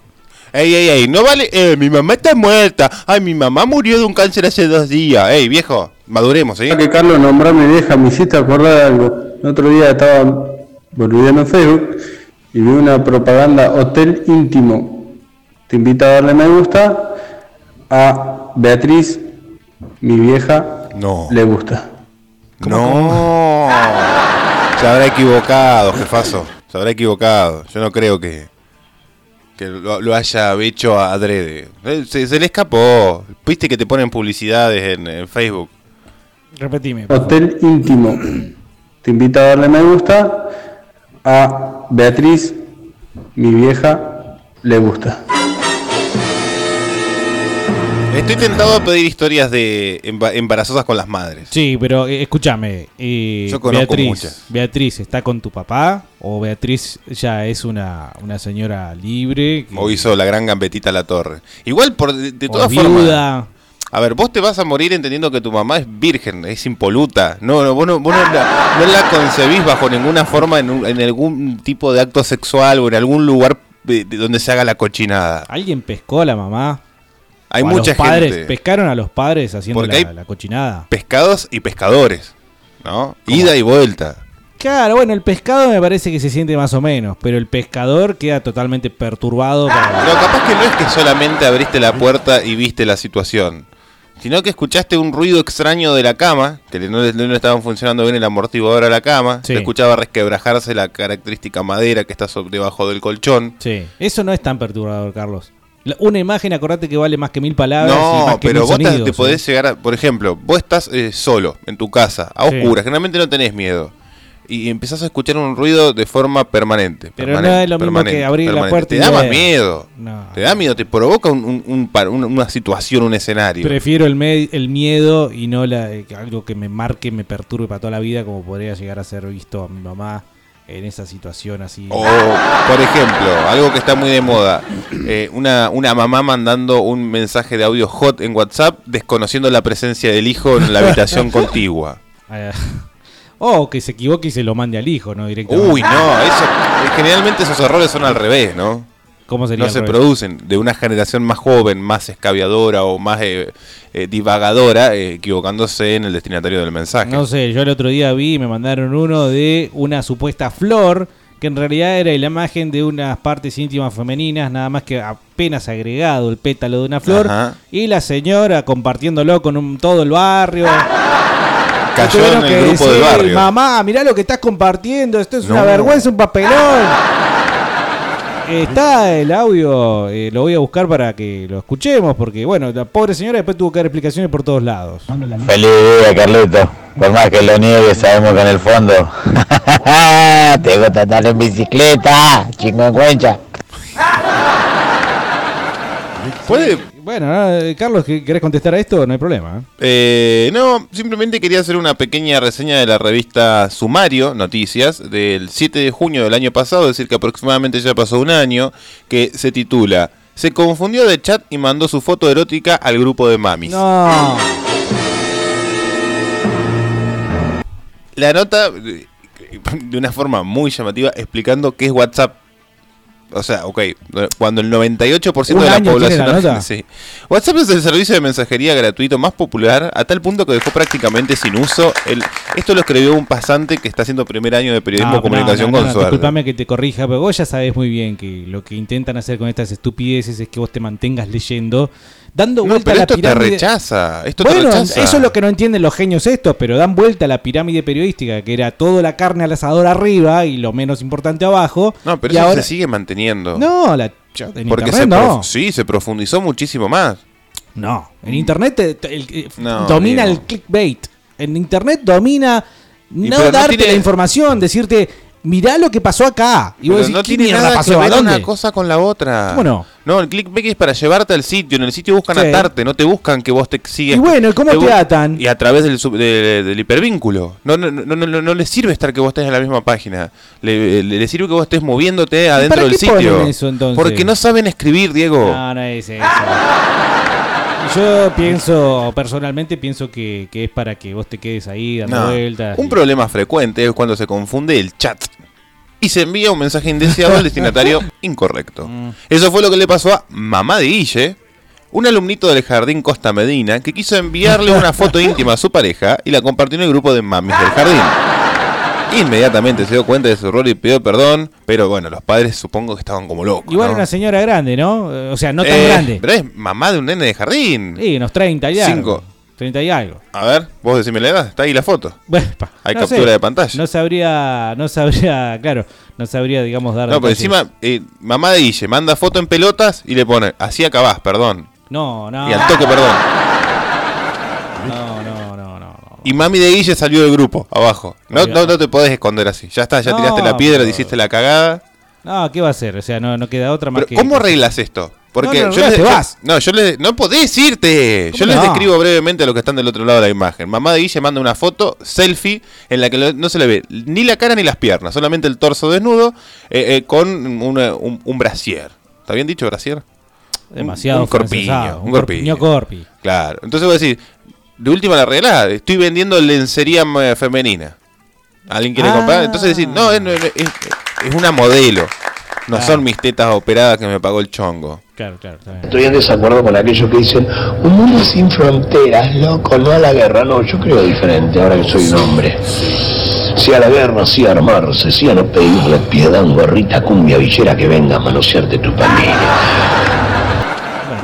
Ey, ey, ey, no vale. Eh, mi mamá está muerta. Ay, mi mamá murió de un cáncer hace dos días. Ey, viejo, maduremos, ¿eh? Que Carlos nombró a mi vieja, me hiciste acordar de algo. El otro día estaba volviendo en Facebook y vi una propaganda Hotel Íntimo. Te invito a darle me gusta a Beatriz, mi vieja, no. le gusta. No. Se habrá equivocado, jefazo. Se habrá equivocado. Yo no creo que, que lo, lo haya hecho adrede. Eh, Se, se le escapó. Viste que te ponen publicidades en, en Facebook. Repetime. Hotel Íntimo. Te invito a darle me gusta a Beatriz, mi vieja, le gusta. Estoy tentado a pedir historias de emba- embarazosas con las madres. Sí, pero eh, escúchame. eh, Yo conozco Beatriz, muchas. Beatriz, ¿está con tu papá? ¿O Beatriz ya es una, una señora libre? que- O hizo la gran gambetita a la torre. Igual, por, de, de o todas viuda? A ver, vos te vas a morir entendiendo que tu mamá es virgen, es impoluta. No, no, vos no, vos no la, no la concebís bajo ninguna forma en, un- en algún tipo de acto sexual o en algún lugar de donde se haga la cochinada. ¿Alguien pescó a la mamá? Hay ¿O a mucha los padres, gente. ¿Pescaron a los padres haciendo la, hay- la cochinada? Pescados y pescadores, ¿no? Ida y vuelta. Claro, bueno, el pescado me parece que se siente más o menos, pero el pescador queda totalmente perturbado. para- Pero capaz que no es que solamente abriste la puerta y viste la situación, sino que escuchaste un ruido extraño de la cama, que no le, no le estaban funcionando bien el amortiguador a la cama, Sí. se escuchaba resquebrajarse la característica madera que está sobre- debajo del colchón. Sí, eso no es tan perturbador, Carlos. La- Una imagen, acordate que vale más que mil palabras. y No, más que pero mil vos te- sonidos, te ¿eh? podés llegar a, por ejemplo, vos estás eh, solo en tu casa, a Sí. oscuras, generalmente no tenés miedo. Y empezás a escuchar un ruido de forma permanente. Pero no permanente, es lo mismo que abrir la puerta Te y da más miedo. No. Te da miedo, te provoca un- un- un par- una, situación, un escenario. Prefiero el, me- el miedo y no la, eh, algo que me marque, me perturbe para toda la vida, como podría llegar a ser visto a mi mamá en esa situación así. O, por ejemplo, algo que está muy de moda, eh, una, una mamá mandando un mensaje de audio hot en WhatsApp desconociendo la presencia del hijo en la habitación contigua. O que se equivoque y se lo mande al hijo, ¿no? Directamente. Uy, no, eso, generalmente esos errores son al revés, ¿no? ¿Cómo sería No se revés? producen de una generación más joven, más escabiadora o más eh, eh, divagadora, eh, equivocándose en el destinatario del mensaje. No sé, yo el otro día vi, me mandaron uno de una supuesta flor que en realidad era la imagen de unas partes íntimas femeninas, nada más que apenas agregado el pétalo de una flor, Ajá. y la señora compartiéndolo con un- todo el barrio. Cayó Tuvieron en el que grupo del decir, barrio. Mamá, mirá lo que estás compartiendo, esto es una vergüenza, un papelón. Está el audio, eh, lo voy a buscar para que lo escuchemos, porque bueno, la pobre señora después tuvo que dar explicaciones por todos lados. Feliz día, Carlito. Por más que lo niegue, sabemos que en el fondo. Te gusta andar en bicicleta, chingüengüencha. ¿Puede? Bueno, eh, Carlos, ¿qué- ¿querés contestar a esto? No hay problema. ¿eh? Eh, no, simplemente quería hacer una pequeña reseña de la revista Sumario Noticias del 7 de junio del año pasado, es decir, que aproximadamente ya pasó un año, que se titula Se confundió de chat y mandó su foto erótica al grupo de mamis. No. La nota, eh, de una forma muy llamativa, explicando qué es WhatsApp. O sea, ok, cuando el 98% ¿Un de la población... la nota? Sí. WhatsApp es el servicio de mensajería gratuito más popular a tal punto que dejó prácticamente sin uso. El, esto lo escribió un pasante que está haciendo primer año de periodismo No, de comunicación no, no, con suerte. Disculpame que te corrija, pero vos ya sabés muy bien que lo que intentan hacer con estas estupideces es que vos te mantengas leyendo, dando No, vuelta pero a la esto te pirámide. rechaza, esto te bueno, rechaza. eso es lo que no entienden los genios estos, pero dan vuelta a la pirámide periodística, que era toda la carne al asador arriba y lo menos importante abajo. No, pero y eso ahora... se sigue manteniendo. No, la... en Porque internet se no. sí, se profundizó muchísimo más. No, en internet el- eh, No, domina el clickbait. En internet domina no darte tiene- la información, decirte, mirá lo que pasó acá. Y vos Pero decís, no ¿qué tiene nada pasó? que ¿A ver una cosa con la otra. ¿Cómo no? No, el clickbait es para llevarte al sitio. En el sitio buscan Sí. atarte, no te buscan que vos te sigas. Y bueno, ¿y cómo te bu- atan? Y a través del, sub- de- del hipervínculo. No, no, no, no, no, les sirve estar que vos estés en la misma página. Le, le- le sirve que vos estés moviéndote adentro para del qué ponen sitio. eso, entonces? Porque no saben escribir, Diego. No, no es eso. Yo pienso, personalmente pienso que, que es para que vos te quedes ahí dando No. vueltas. Un problema frecuente es cuando se confunde el chat y se envía un mensaje indeseado al destinatario incorrecto. Mm. Eso fue lo que le pasó a mamá de Guille, un alumnito del jardín Costa Medina, que quiso enviarle una foto íntima a su pareja y la compartió en el grupo de mamis del jardín. Inmediatamente se dio cuenta de su error y pidió perdón, pero bueno, los padres supongo que estaban como locos. Igual ¿no? una señora grande, ¿no? O sea, no tan Eh, grande. Pero es mamá de un nene de jardín. Sí, unos 30 y algo. Cinco. 30 y algo. A ver, vos decime la edad, está ahí la foto. Bueno, pa, Hay no captura sé. de pantalla. No sabría, no sabría, claro, no sabría, digamos, dar No, pero encima, eh, mamá de Guille manda foto en pelotas y le pone, así acabás, perdón. No, no. Y al toque, perdón. No. Y mami de Guille salió del grupo, abajo. No, no, no te podés esconder así. Ya está, ya No, tiraste la piedra, pero- hiciste la cagada. No, ¿qué va a hacer? O sea, no, no queda otra más Pero que. ¿cómo arreglas esto? Porque No, no, yo, les, te yo- vas. no, yo les, no podés irte. Yo ¿Cómo les no? describo brevemente a los que están del otro lado de la imagen. Mamá de Guille manda una foto selfie en la que lo- no se le ve ni la cara ni las piernas, solamente el torso desnudo eh, eh, con una- un, un brasier. ¿Está bien dicho brasier? Demasiado Un, un corpiño, un, corpiño corpi. Claro. Entonces voy a decir, de última la arreglada, estoy vendiendo lencería eh, femenina. ¿Alguien quiere Ah. comprar? Entonces decir, no, es, es- es una modelo. No Claro. son mis tetas operadas que me pagó el chongo. Claro, claro, bien. Estoy en desacuerdo con aquellos que dicen, un mundo sin fronteras, loco, no a la guerra. No, yo creo diferente, ahora que soy un hombre. Sí a la guerra, sí a armarse, sí a no pedirle piedad a un gorrita cumbia villera que venga a manosearte tu pandilla.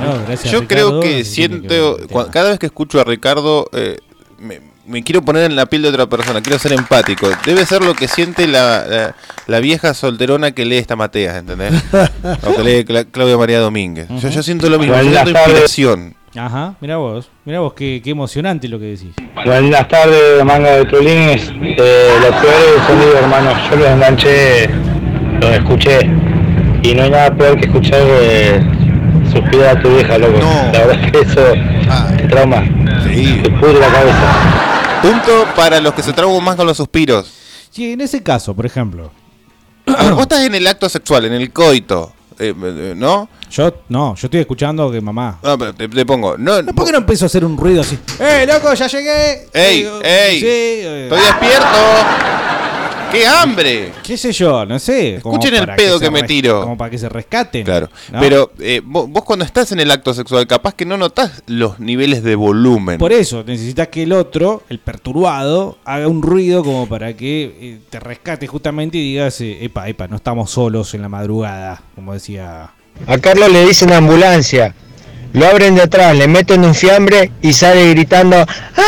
Yo Ricardo. creo que siento, cada vez que escucho a Ricardo, eh, me, me quiero poner en la piel de otra persona, quiero ser empático. Debe ser lo que siente la, la- la vieja solterona que lee esta Mateas, ¿entendés? o que lee Cla- Claudia María Domínguez. yo, yo siento lo mismo, yo siento inspiración. Ajá, mira vos, mira vos, qué, qué emocionante lo que decís. Buenas tardes, manga de trolines. Eh, los peores sonidos, hermano. Yo los enganché, los escuché. Y no hay nada peor que escuchar eh, suspirar a tu vieja, loco. La verdad es que eso te trauma. Te pudre la cabeza. Punto para los que se trauman más con los suspiros. Sí, en ese caso, por ejemplo. A ver, vos estás en el acto sexual, en el coito, eh, eh, ¿no? Yo, no, yo estoy escuchando que mamá. No, pero te, te pongo. No, ¿Por qué no empiezo a hacer un ruido así? ¡Eh, loco, ya llegué! ¡Ey, ey! Sí, eh, ¡Estoy despierto! ¡Qué hambre! ¿Qué sé yo? No sé. como Escuchen el para pedo que me tiro. Como para que se rescaten. Claro. ¿no? Pero eh, vos, vos cuando estás en el acto sexual, capaz que no notás los niveles de volumen. Por eso necesitas que el otro, el perturbado, haga un ruido como para que eh, te rescate justamente y digas, eh, epa, epa, no estamos solos en la madrugada, como decía. A Carlos le dicen ambulancia. Lo abren de atrás, le meten un fiambre y sale gritando. Ah,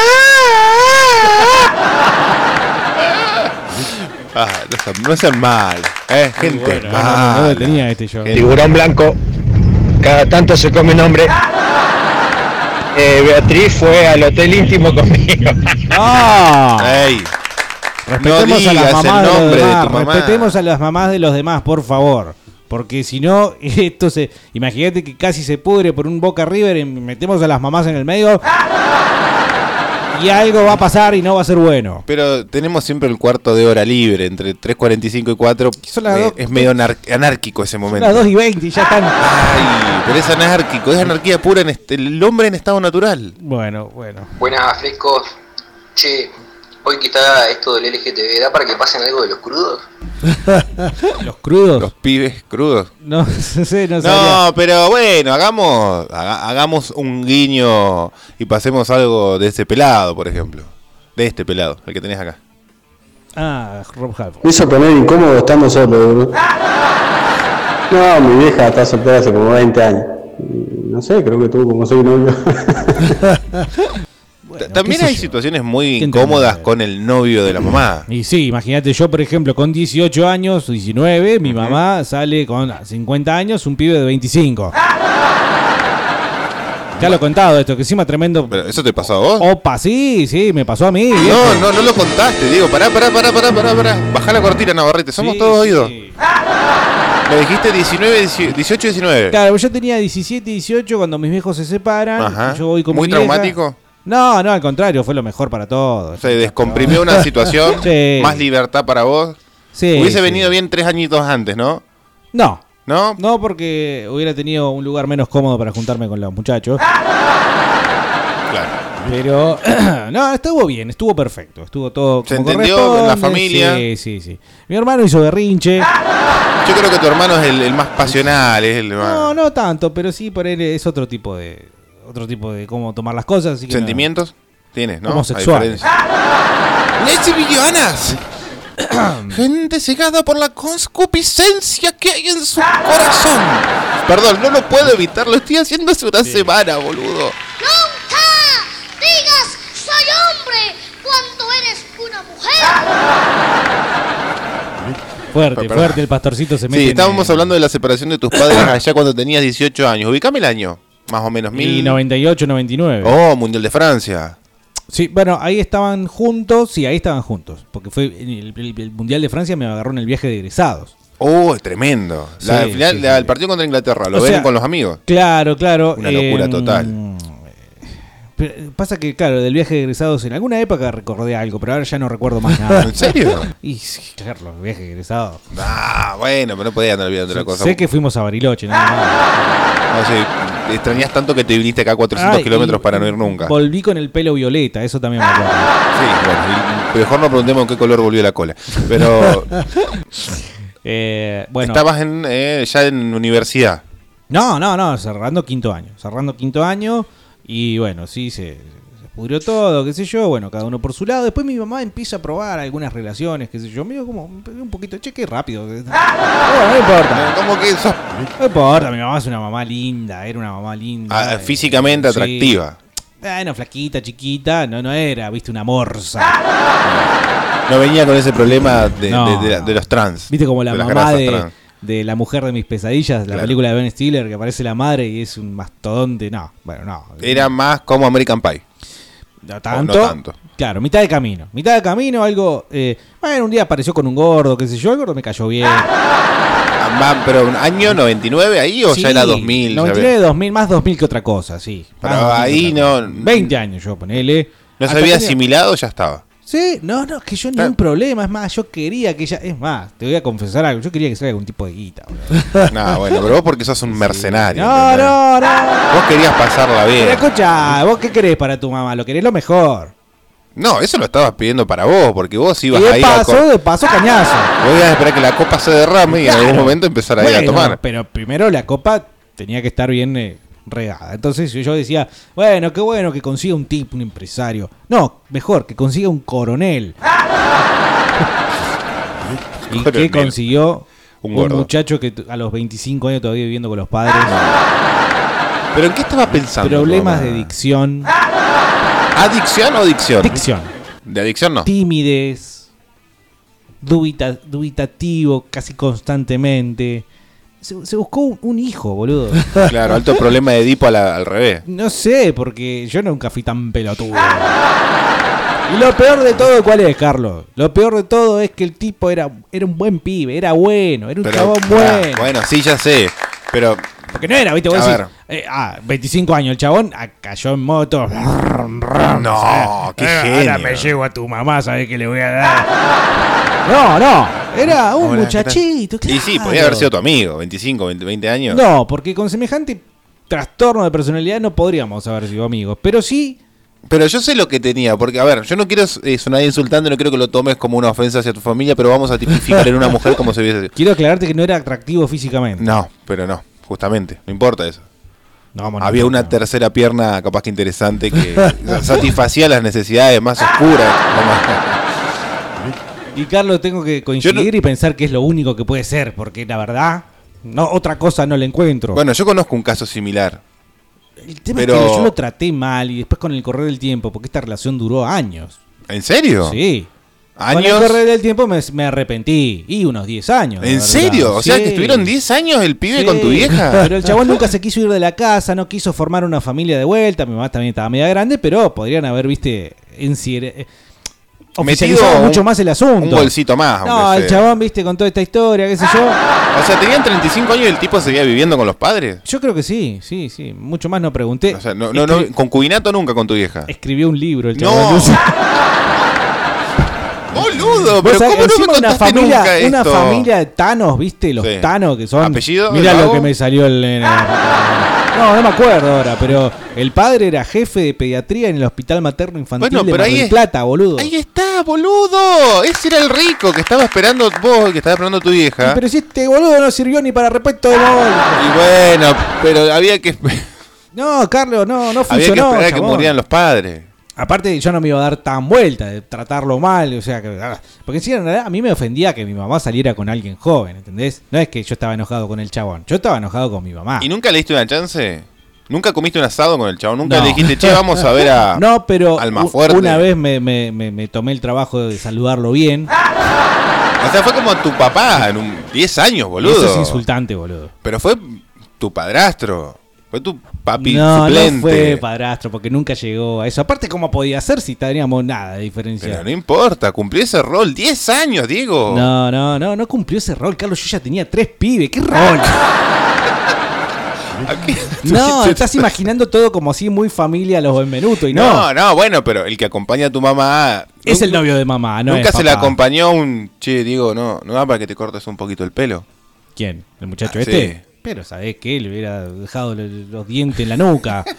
no sean, no sean mal. Eh, gente. bueno, no, no, mala. no lo tenía este yo. Tiburón blanco. Cada tanto se come nombre. Eh, Beatriz fue al hotel íntimo conmigo. ¡Ah! Ey, Respetemos no a las mamás el de los nombre de demás, tu mamá. respetemos a las mamás de los demás, por favor. Porque si no, esto se. Imagínate que casi se pudre por un Boca River y metemos a las mamás en el medio. Y algo va a pasar y no va a ser bueno. Pero tenemos siempre el cuarto de hora libre, entre 3.45 y 4. Son las Eh, dos- es medio anar- anárquico ese Son momento. las 2 y 20 y ya están. Ay, pero es anárquico, es anarquía pura en este, el hombre en estado natural. Bueno, bueno. Buenas, frescos. Che, hoy que está esto del LGTB, ¿da para que pasen algo de los crudos? Los crudos. Los pibes crudos. No sé, no. No, pero bueno, hagamos, haga- hagamos un guiño y pasemos algo de ese pelado, por ejemplo. De este pelado, el que tenés acá. Ah, Rob Halford. Me hizo poner incómodo estando solo, boludo. No, mi vieja está soltera hace como 20 años. No sé, creo que tuvo como 6 novios. Ta- También hay yo. situaciones muy ¿Quién te incómodas con el novio de la mamá. Y sí, imagínate yo, por ejemplo, con 18 años, 19, mi mamá sale con 50 años, un pibe de 25. Ya lo he contado esto, que encima tremendo. Pero ¿Eso te pasó a vos? Opa, sí, sí, me pasó a mí. viejo. No, no, no lo contaste, digo, pará, pará, pará, pará, pará, pará. Baja la cortina, Navarrete, somos Sí, todos sí. oídos. Me dijiste 19, 18, 19. Claro, yo tenía 17, 18 cuando mis viejos se separan. Ajá. Yo voy con ¿Muy mi vieja. No, no, al contrario, fue lo mejor para todos. Se descomprimió una situación, Sí. más libertad para vos. Sí, Hubiese sí. venido bien tres añitos antes, ¿no? No. ¿No? No, porque hubiera tenido un lugar menos cómodo para juntarme con los muchachos. Pero no, estuvo bien, estuvo perfecto, estuvo todo ¿Se como entendió corresponde, la familia? Sí, sí, sí. Mi hermano hizo berrinche. Yo creo que tu hermano es el, el más pasional, es el más... No, no tanto, pero sí por él es otro tipo de otro tipo de cómo tomar las cosas, así que no. ¿Sentimientos? Tienes, ¿no? Homosexuales. ¡Lesbianas! Gente cegada por la concupiscencia que hay en su corazón. Perdón, no lo puedo evitar, lo estoy haciendo hace una semana, boludo. ¡Nunca digas soy hombre cuando eres una mujer! Fuerte, fuerte, el pastorcito se mete Sí, en estábamos hablando de la separación de tus padres allá cuando tenías 18 años. Ubicame el año, más o menos. Y Mil... 98, 99. Oh, Mundial de Francia. Sí, bueno, ahí estaban juntos, sí, ahí estaban juntos, porque fue el, el- el Mundial de Francia me agarró en el viaje de egresados. Oh, es tremendo. La Sí, final, sí, la- el partido contra Inglaterra, ¿lo O ven sea, con los amigos? Claro, claro. Una locura em, total. pero pasa que, claro, del viaje de egresados en alguna época recordé algo, pero ahora ya no recuerdo más nada. ¿En serio? Y sí, claro, el viaje de egresados. Ah, bueno, pero no podía andar olvidando la cosa. Sé que fuimos a Bariloche, nada más. No sé, te extrañas tanto que te viniste acá a 400 Ay, kilómetros para no ir nunca. Volví con el pelo violeta, eso también me acuerdo. Sí, bueno, y mejor no preguntemos en qué color volvió la cola. Pero Eh, bueno. estabas en, eh, ya en universidad. No, no, no, cerrando quinto año. Cerrando quinto año. Y bueno, sí, se pudrió todo, qué sé yo. Bueno, cada uno por su lado. Después mi mamá empieza a probar algunas relaciones, qué sé yo. Medio como un poquito, che, qué rápido. Bueno, no importa. Como que sos No importa, mi mamá es una mamá linda, era una mamá linda. ah, físicamente atractiva. Bueno, flaquita, chiquita, no, no era, viste, una morsa. No venía con ese problema de, No. de- de- de los trans. Viste como la mamá de, trans. de La Mujer de Mis Pesadillas, la Claro. película de Ben Stiller, que aparece la madre y es un mastodonte. No, bueno, no. Era más como American Pie. No O tanto. no tanto. Claro, mitad de camino. Mitad de camino, algo. eh, bueno, un día apareció con un gordo, qué sé yo, el gordo me cayó bien. Ah, va, pero un año 99 ahí o Sí, ya era 2000. ya 99, ves? 2000, más 2000 que otra cosa, sí. Pero Más 2000 ahí no- cosa. 20 años yo, ponele. No se había asimilado, ya estaba. Sí, no, no, es que yo ni un problema. Es más, yo quería que ella. Es más, te voy a confesar algo. Yo quería que sea algún tipo de guita, boludo. No, bueno, pero vos porque sos un mercenario. No, ¿entendés? no, no. Vos querías pasarla bien. Pero escucha, ¿vos qué querés para tu mamá? Lo querés lo mejor. No, eso lo estabas pidiendo para vos, porque vos ibas Y a ir paso, de paso, cañazo. Vos ibas a esperar que la copa se derrame y en algún momento empezar a ir a tomar. Pero primero la copa tenía que estar bien eh, regada. Entonces yo decía, bueno, qué bueno que consiga un tipo, un empresario. No, mejor, que consiga un coronel. ¿Y qué Coronel. consiguió? Un muchacho que a los 25 años todavía viviendo con los padres. ¿Pero en qué estaba pensando? Problemas de dicción. ¿Adicción o dicción? Dicción. De adicción no. Timidez. dubita- dubitativo casi constantemente. Se, se buscó un, un hijo, boludo. Claro, alto problema de Edipo la- al revés. No sé, porque yo nunca fui tan pelotudo. Y lo peor de todo, ¿cuál es, Carlos? Lo peor de todo es que el tipo era, era un buen pibe, era bueno, era un Pero, chabón ah, bueno. bueno, sí, ya sé. Pero. Porque no era, ¿viste? Vos A decís, eh, ah, 25 años, el chabón ah, cayó en moto. No, qué Eh, genio. Ahora me llevo a tu mamá, ¿sabes qué le voy a dar? No, no, era un Hola, muchachito. ¿qué tal? Y sí, claro. podía haber sido tu amigo, 25, 20, 20 años. No, porque con semejante trastorno de personalidad no podríamos haber sido amigos. Pero sí, Pero yo sé lo que tenía, porque, a ver, yo no quiero eh, sonar insultante, no quiero que lo tomes como una ofensa hacia tu familia, pero vamos a tipificar en una mujer como se hubiese. quiero aclararte que no era atractivo físicamente. No, pero no, justamente, no importa eso. No, vamos, no Había una tercera pierna capaz que interesante que satisfacía las necesidades más oscuras. Y Carlos, tengo que coincidir y pensar que es lo único que puede ser, porque la verdad, no otra cosa no le encuentro. Bueno, yo conozco un caso similar. el tema pero- es que yo lo traté mal y después con el correr del tiempo, porque esta relación duró años. ¿En serio? Sí. Con ¿Años? el correr del tiempo me, me arrepentí. Y unos 10 años. ¿En serio? O sea, que estuvieron 10 años el pibe Sí, con tu vieja. Pero el chabón nunca se quiso ir de la casa, no quiso formar una familia de vuelta. Mi mamá también estaba media grande, pero podrían haber, viste, en oficializado un- mucho más el asunto. Un bolsito más. No, el sea. chabón, viste, con toda esta historia, qué sé yo. O sea, tenían 35 años y el tipo seguía viviendo con los padres. Yo creo que sí, sí, sí. Mucho más no pregunté. O sea, no, no, no, concubinato nunca con tu vieja. Escribió un libro el No. Boludo, pero ¿cómo no me una familia, nunca una familia esto? de Thanos, ¿viste? Los Sí. Thanos que son. ¿Apellido? Mira lo que me salió el. el- No, no me acuerdo ahora, pero el padre era jefe de pediatría en el Hospital Materno Infantil Bueno, de Mar del Plata, boludo. Ahí está, boludo. Ese era el rico que estaba esperando vos, que estaba esperando tu vieja. Pero si este boludo no sirvió ni para repuesto de gol. Y bueno, pero había que, No, Carlos, no, no había que funcionó. esperar que murieran los padres. Aparte, yo no me iba a dar tan vuelta de tratarlo mal, o sea, que, ah, porque si en realidad a mí me ofendía que mi mamá saliera con alguien joven, ¿entendés? No es que yo estaba enojado con el chabón, yo estaba enojado con mi mamá. ¿Y nunca le diste una chance? ¿Nunca comiste un asado con el chavo? ¿Nunca No. le dijiste, che, vamos a ver a No, pero Almafuerte? una vez me, me- me- me tomé el trabajo de saludarlo bien. O sea, fue como tu papá en un 10 años, Y boludo. Eso es insultante, boludo. Pero fue tu padrastro. Fue tu papi no, suplente. no fue padrastro, porque nunca llegó a eso. Aparte, ¿cómo podía ser si teníamos nada de diferencia? Pero no importa, cumplió ese rol. 10 años, Diego. No, no, no, no cumplió ese rol, Carlos. Yo ya tenía tres pibes. ¿Qué rol? No, estás imaginando todo como así muy familia a los Benvenuto y no. No, no, bueno, pero el que acompaña a tu mamá. Es el novio de mamá, no Nunca es se le acompañó un. Che, Diego, no, no da para que te cortes un poquito el pelo. ¿Quién? ¿El muchacho Ah, este? sí. Pero, ¿sabés qué? Le hubiera dejado los dientes en la nuca.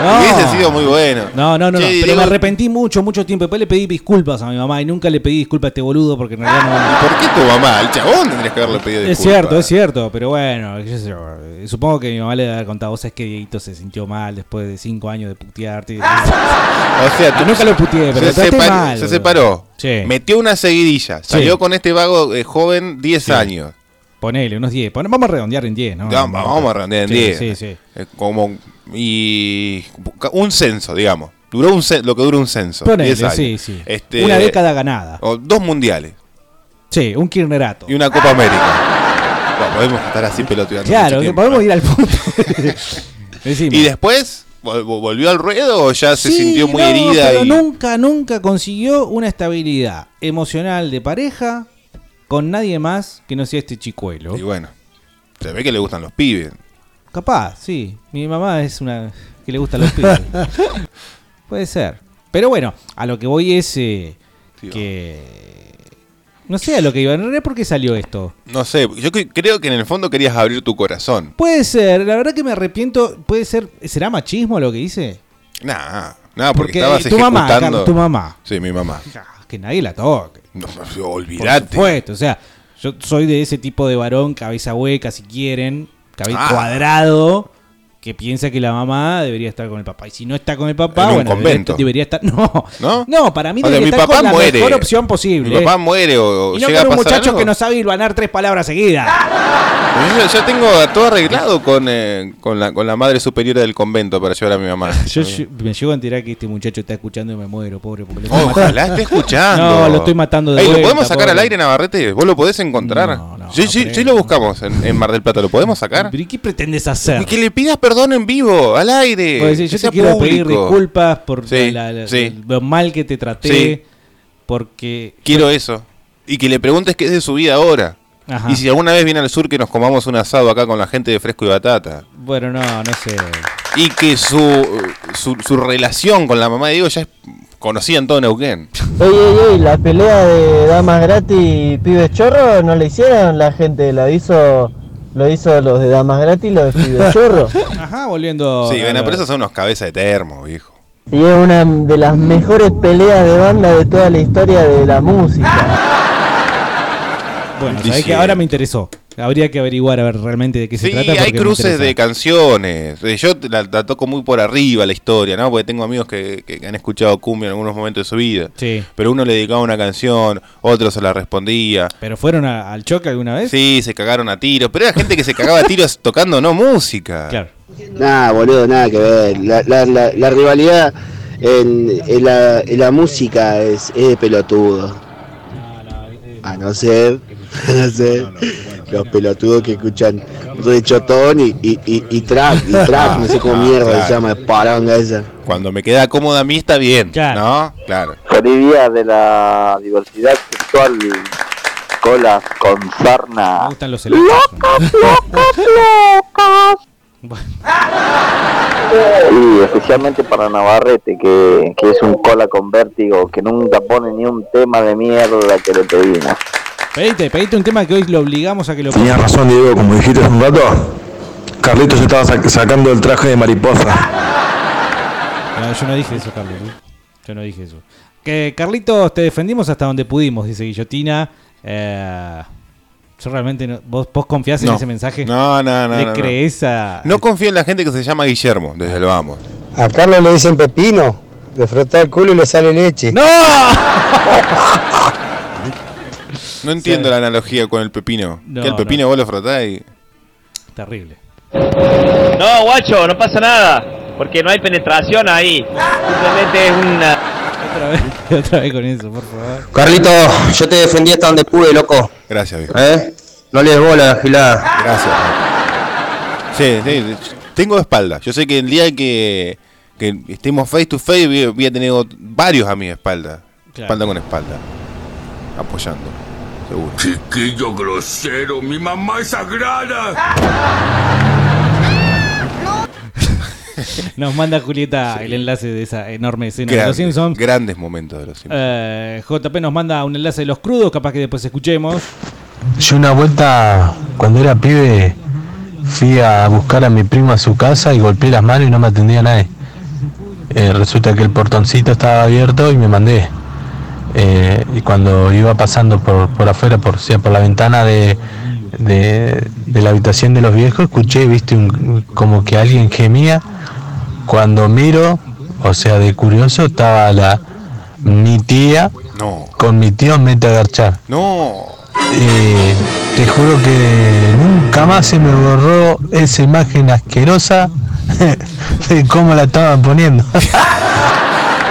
Hubiese sido muy bueno. No, no, no, no. Pero me arrepentí mucho, mucho tiempo. Después le pedí disculpas a mi mamá y nunca le pedí disculpas a este boludo porque en realidad no. ¿Por qué tu mamá? El chabón tendrías que haberle pedido Es disculpas. cierto, es cierto, pero bueno, sé supongo que mi mamá le debe haber contado, vos sabés que Dieguito se sintió mal después de cinco años de putearte. O sea, Ah, nunca lo puteé, pero se, separ- mal, se separó. Sí. Metió una seguidilla. Salió con este vago eh, joven 10 Sí. años. Ponele, unos 10. Pon- Vamos a redondear en 10, ¿no? Ya, vamos a redondear en Sí, 10. Sí, sí. Eh, Como, y un censo, digamos. Duró un lo que dura un censo. Ponele, 10 años. sí, sí. Este, Una década ganada. O dos mundiales. Sí, un Kirnerato. Y una Copa América. Bueno, podemos estar así peloteando. Claro, tiempo. podemos ir al punto. ¿Y después vol- vol- volvió al ruedo o ya se Sí, sintió muy no, herida? Pero y... nunca, nunca consiguió una estabilidad emocional de pareja con nadie más que no sea este chicuelo. Y bueno, se ve que le gustan los pibes. Capaz, sí. Mi mamá es una que le gustan los pibes. Puede ser. Pero bueno, a lo que voy es eh, que... No sé a lo que iba. En realidad, ¿por qué salió esto? No sé, yo cre- creo que en el fondo querías abrir tu corazón. Puede ser, la verdad que me arrepiento. Puede ser, ¿será machismo lo que hice? Nah, nah, porque, Porque estabas tu mamá, ejecutando- Carlos, tu mamá. Sí, mi mamá. Que nadie la toque. No, no, Por supuesto, o sea, yo soy de ese tipo de varón, cabeza hueca, si quieren, cabeza Ah. cuadrado, que piensa que la mamá debería estar con el papá. Y si no está con el papá, En bueno, debería, debería estar. No, ¿No? no, para mí O debería mi estar papá con la muere. mejor opción posible. Mi papá muere o, y no llega con a un muchacho algo. que no sabe hilvanar tres palabras seguidas. Yo, yo tengo todo arreglado con, eh, con, la, con la madre superiora del convento para llevar a mi mamá. Yo, yo- me llego a enterar que este muchacho está escuchando y me muero, pobre. Porque lo Ojalá esté escuchando. No, lo estoy matando de Ey, ¿Lo vuelta, podemos sacar pobre. al aire, Navarrete? ¿Vos lo podés encontrar? sí, sí, sí lo buscamos en, en Mar del Plata. ¿Lo podemos sacar? ¿Pero y qué pretendes hacer? Y que le pidas perdón en vivo, al aire. Pues, yo te quiero pedir disculpas por Sí, la- la- sí. lo mal que te traté. Sí. Porque. Quiero eso. Y que le preguntes qué es de su vida ahora. Ajá. Y si alguna vez viene al sur que nos comamos un asado acá con la gente de Fresco y Batata. Bueno, no, no sé. Y que su, su, su relación con la mamá de Diego ya es conocida en todo Neuquén. Ey, ey, ey, la pelea de damas gratis y pibes chorro no la hicieron la gente, la hizo, lo hizo los de damas gratis y los de chorro. Ajá, volviendo. Sí, a- bueno, pero esos son unos cabezas de termo, viejo. Y es una de las mejores peleas de banda de toda la historia de la música. Bueno, Sí, sabés sí. que ahora me interesó. Habría que averiguar a ver realmente de qué se Sí, trata. hay porque me cruces de canciones. Eh, Yo la, la toco muy por arriba la historia, ¿no? Porque tengo amigos que, que han escuchado cumbia en algunos momentos de su vida. Sí. Pero uno le dedicaba una canción, otro se la respondía. ¿Pero fueron a- al choque alguna vez? Sí, se cagaron a tiros. Pero era gente que se cagaba a tiros tocando no música. Claro. Nada, boludo, nada que ver. La, la, la, la rivalidad en, en la, en la música es, es de pelotudo. A no ser, a no ser los pelotudos que escuchan rechotón y, y, y, y trap, y trap, no sé cómo Ah, mierda claro. se llama, paranga esa. Cuando me queda cómoda a mí está bien, ¿no? Claro. Feliz día de la diversidad sexual, colas con sarna. Me gustan los ¡Locas, locas, locas! Y especialmente para Navarrete, que, que es un cola con vértigo, que nunca pone ni un tema de mierda que le pedimos. Pedite, pedite un tema que hoy lo obligamos a que lo Tenías ponga. razón, Diego, como dijiste hace un rato. Carlitos se estaba sac- sacando el traje de mariposa. No, yo no dije eso, Carlos. ¿eh? Yo no dije eso. Que Carlitos, te defendimos hasta donde pudimos, dice Guillotina. Eh, yo realmente no- ¿Vos, vos confiás en No. ese mensaje? No, no, no. ¿Le no, no. crees a.? No confío en la gente que se llama Guillermo, desde el vamos. A Carlos le dicen pepino, de frotar el culo y le sale leche. ¡No! No entiendo la analogía con el pepino. No, que el pepino no. vos lo frotás y. Terrible. No, guacho, no pasa nada. Porque no hay penetración ahí. Simplemente es una. Otra vez, otra vez con eso, por favor. Carlito, yo te defendí hasta donde pude, loco. Gracias, viejo. ¿Eh? No le des bola, gilada. Gracias. Sí, sí. Tengo espalda. Yo sé que el día que, que estemos face to face voy, a tener varios a mi espalda. Claro. Espalda con espalda. Apoyando. Seguro. Chiquillo grosero, mi mamá es sagrada. Nos manda Julieta el enlace de esa enorme escena de los Simpsons. grandes momentos de los Simpsons. Eh, JP nos manda un enlace de los crudos, capaz que después escuchemos. Yo una vuelta, cuando era pibe, fui a buscar a mi primo a su casa y golpeé las manos y no me atendía nadie. Eh, resulta que el portoncito estaba abierto y me mandé. Eh, y cuando iba pasando por, por afuera, por, o sea, por la ventana de, de, de la habitación de los viejos, escuché, viste, un- como que alguien gemía. Cuando miro, o sea, de curioso, estaba la mi tía No. con mi tío mete a garchar. No. Eh, te juro que nunca más se me borró esa imagen asquerosa de cómo la estaban poniendo.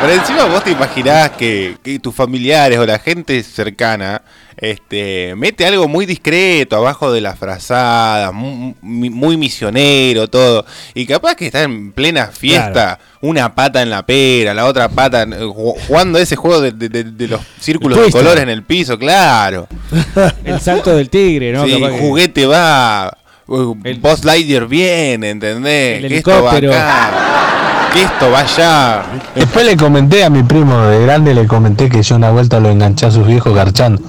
Pero encima vos te imaginás que, que tus familiares o la gente cercana este, mete algo muy discreto abajo de la frazada, mu- muy, muy misionero, todo. Y capaz que está en plena fiesta, una pata en la pera, la otra pata en- jugando ese juego de, de- de- de los círculos de colores en el piso, claro. El salto del tigre, ¿no? Sí, Capaz que- juguete va, uh, Buzz Lightyear viene, ¿entendés? El que esto va helicóptero. acá, que esto va allá. Después le comenté a mi primo de grande, le comenté que yo una vuelta lo enganché a sus viejos garchando.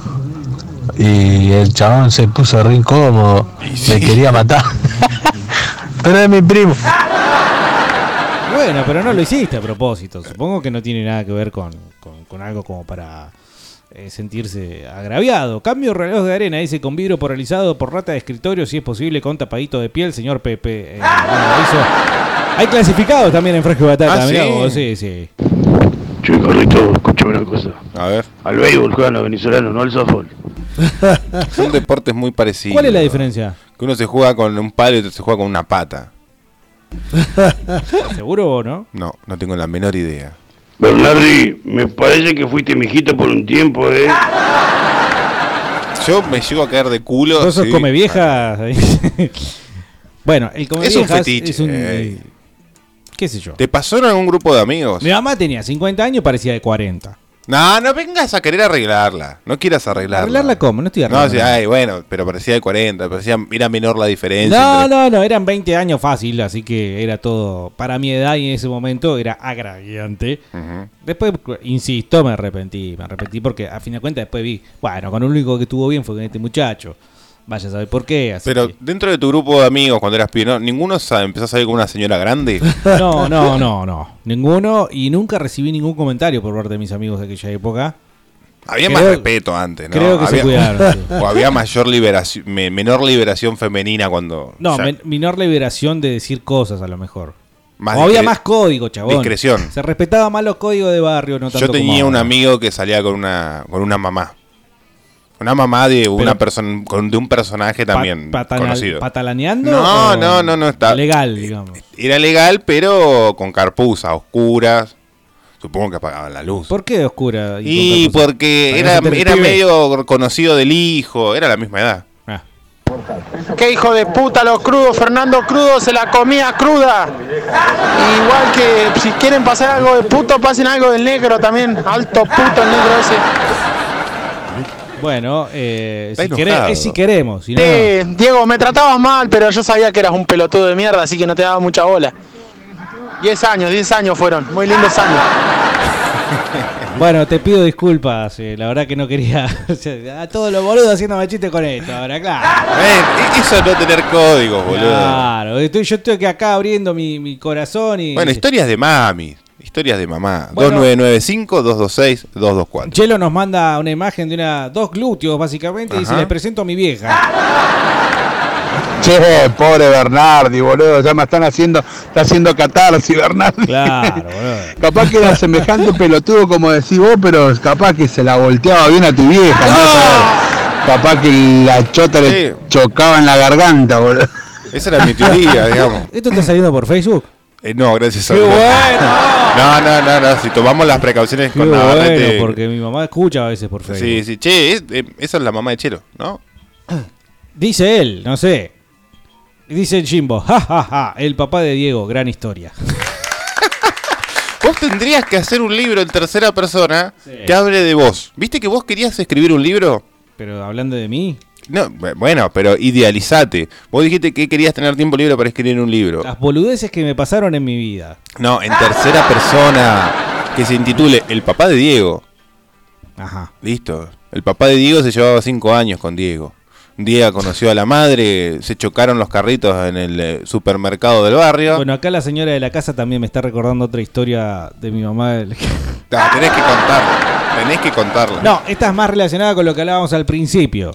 Y el chabón se puso re incómodo, me quería matar. Pero es mi primo. Bueno, pero no lo hiciste a propósito. Supongo que no tiene nada que ver con, con- con algo como para eh, sentirse agraviado. Cambio reloj de arena, dice con vidrio polarizado por rata de escritorio, si es posible, con tapadito de piel, señor Pepe. Eh, bueno, hizo- Hay clasificados también en Fresco y Batata, Ah, mirá ¿sí? vos, sí, sí. Che, Carlito, escúchame una cosa. A ver. Al béisbol juegan los venezolanos, no al softball. Son deportes muy parecidos. ¿Cuál es la diferencia? Que uno se juega con un palo y otro se juega con una pata. ¿Seguro o no? No, no tengo la menor idea. Bernardi, me parece que fuiste mijito por un tiempo, ¿eh? Yo me llego a caer de culo. ¿Vos sos sí. come viejas? bueno, el come Es un fetiche. es un... eh. ¿Qué sé yo? ¿Te pasó en algún grupo de amigos? Mi mamá tenía 50 años, parecía de 40. No, no vengas a querer arreglarla. No quieras arreglarla. ¿Arreglarla cómo? No estoy No, arreglando. sí, ay, bueno, pero parecía de 40, parecía, era menor la diferencia. No, entre- no, no, eran 20 años fácil, así que era todo, para mi edad y en ese momento era agraviante. Después, insisto, me arrepentí, me arrepentí porque a fin de cuentas después vi, bueno, con el único que estuvo bien fue con este muchacho. Vaya a saber por qué. así Pero que- dentro de tu grupo de amigos, cuando eras pibe, ¿no? ¿ninguno sabe, empezó a salir con una señora grande? No, no, no, no. Ninguno y nunca recibí ningún comentario por parte de mis amigos de aquella época. Había Creo- más respeto antes, ¿no? Creo que se había, cuidaron. sí. O había mayor liberación, me- menor liberación femenina cuando... No, sea, men- menor liberación de decir cosas a lo mejor. Más o había más código, chabón. discreción. Se respetaba más los códigos de barrio, no tanto Yo tenía como un amigo que salía con una, con una mamá. Una mamá de una persona con- de un personaje también Pa- conocido. ¿Patalaneando? No, no, no, no está. Legal, digamos. Era legal, pero con carpuza, oscuras. Supongo que apagaban la luz. ¿Por qué oscura? Y porque era, era medio conocido del hijo, era la misma edad. Qué hijo de puta los crudos, Fernando Crudo se la comía cruda. Igual que si quieren pasar algo de puto, pasen algo del negro también. Alto puto el negro ese. Bueno, eh, si, eh, queremos. Si no, Sí, Diego, me tratabas mal, pero yo sabía que eras un pelotudo de mierda, así que no te daba mucha bola. 10 años, 10 años fueron, muy lindos años. Bueno, te pido disculpas. eh, la verdad que no quería. a todos los boludos haciéndome chiste con esto. Ahora, claro. Ven, eso es no tener códigos, boludo. Claro, estoy, yo estoy que acá abriendo mi, mi corazón y. Bueno, historias de mami. Historias de mamá. Bueno. 2995-226-224. Chelo nos manda una imagen de una dos glúteos, básicamente, y dice. Les presento a mi vieja. Che, pobre Bernardi, boludo, ya me están haciendo, está haciendo catarsis, Bernardi. Claro, boludo. capaz que era semejante pelotudo como decís vos, pero capaz que se la volteaba bien a tu vieja. a saber. Capaz que la chota le chocaba en la garganta, boludo. Esa era mi teoría, digamos. ¿Esto está saliendo por Facebook? Eh, no, gracias a ¡Qué Dios. bueno! No, no, no, no. Si tomamos las precauciones Qué con Navarrete. bueno, porque mi mamá escucha a veces por Facebook. Sí, sí. Che, es- eh, esa es la mamá de Chelo, ¿no? Dice él, no sé. Dice Jimbo, ja, ja, ja, el papá de Diego, gran historia. Vos tendrías que hacer un libro en tercera persona que hable de vos. ¿Viste que vos querías escribir un libro? Pero hablando de mí. No, bu- bueno, pero idealizate. Vos dijiste que querías tener tiempo libre para escribir un libro. Las boludeces que me pasaron en mi vida. No, en tercera persona que se intitule El papá de Diego. Ajá. Listo. El papá de Diego se llevaba cinco años con Diego. Un día conoció a la madre, se chocaron los carritos en el eh, supermercado del barrio. Bueno, acá la señora de la casa también me está recordando otra historia de mi mamá. Ah, tenés que contarla. Tenés que contarla. No, esta es más relacionada con lo que hablábamos al principio.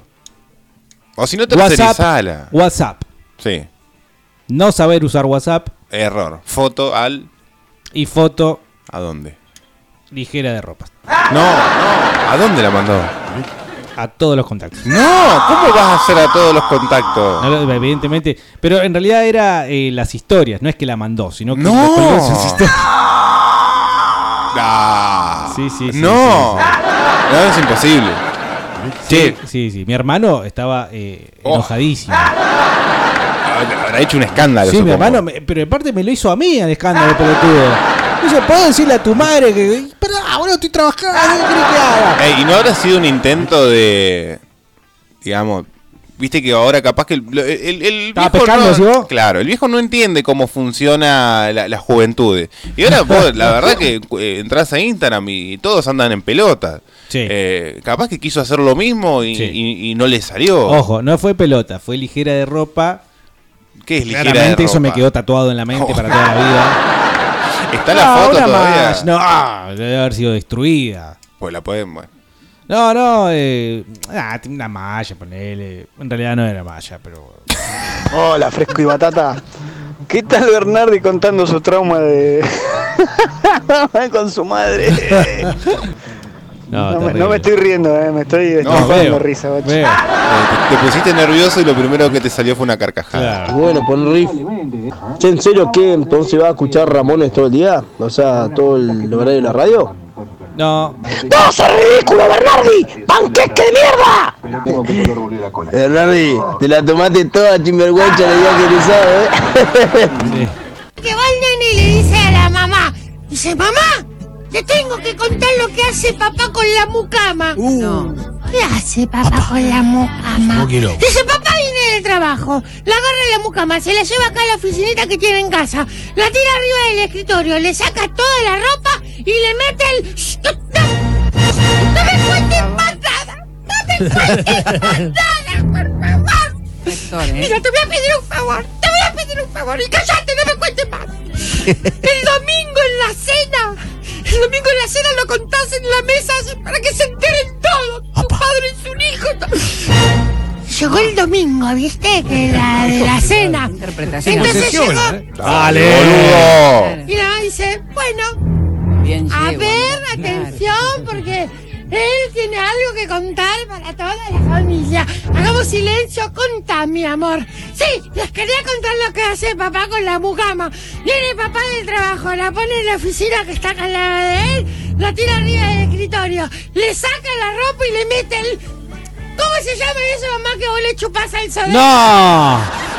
O si no, WhatsApp. tercerizala. WhatsApp. Sí. No saber usar WhatsApp Error. Foto al. y foto ¿A dónde? ligera de ropa. No, no. ¿A dónde la mandó? A todos los contactos. No, ¿cómo vas a hacer a todos los contactos? No, evidentemente. Pero en realidad era eh, las historias, no es que la mandó, sino que No. sus historias. Ah. Sí, sí, sí. No. sí, sí. No, es imposible. Sí, sí, sí. Mi hermano estaba eh, Oh. enojadísimo. Habrá hecho un escándalo. Sí, mi supongo. hermano, me- pero aparte me lo hizo a mí el escándalo, pelotudo. Dice, ¿puedo decirle a tu madre que. Pará, boludo, estoy trabajando, ¿qué querés que haga? Ey, ¿Y no habrá sido un intento de. Digamos. Viste que ahora capaz que el, el, el- el ¿Estaba viejo pescando, no, vos? Claro, el viejo no entiende cómo funciona la, la juventud. Y ahora vos, la verdad que eh, entras a Instagram y todos andan en pelota. Eh, capaz que quiso hacer lo mismo y, Sí. y- y no le salió. Ojo, no fue pelota, fue ligera de ropa. ¿Qué es ligera de Claramente eso me ropa? quedó tatuado en la mente para toda la vida. ¿Está la No, foto todavía? más, No, ah, debe haber sido destruida. Pues la pueden. Bueno. No, no, eh, ah, tiene una malla, ponele. En realidad no era malla, pero. Hola, Fresco y Batata. ¿Qué tal Bernardi contando su trauma de con su madre? No, No, me, terrible. no me estoy riendo, eh, me estoy No, veo, risa. Eh, te, te pusiste nervioso y lo primero que te salió fue una carcajada. Bueno, pon riff. Che, ¿en serio qué? ¿Entonces va a escuchar Ramones todo el día? O sea, todo el horario de la radio. No. ¡No sos ridículo, Bernardi! ¡Panqueque de mierda! Bernardi, te la tomaste toda chimberguancha el día que egresado, ¿eh? Que va el nene y le dice a la mamá, dice, mamá, te tengo que contar lo que hace papá con la mucama. ¿Qué hace papá, con la mucama? Dice, papá viene del trabajo, la agarra la mucama, se la lleva acá a la oficinita que tiene en casa, la tira arriba del escritorio, le saca toda la ropa y le mete el... ¡No, me cuentes nada! ¡No me cuentes nada, por favor! Mira, te voy a pedir un favor, te voy a pedir un favor y cállate, no me cuentes más. El domingo en la cena, el domingo en la cena lo contás en la mesa para que se enteren todos, tu padre y su hijo. Llegó el domingo, ¿viste? Que la de la cena. Entonces llegó Dale, boludo. y la mamá dice, bueno, a ver, atención, porque él tiene algo que contar para toda la familia. Hagamos silencio, contá, mi amor. Sí, les quería contar lo que hace papá con la mucama. Viene papá del trabajo, la pone en la oficina que está acá al lado de él, la tira arriba del escritorio, le saca la ropa y le mete el... ¿Cómo se llama eso, mamá, que vos le chupás al soda? ¡No!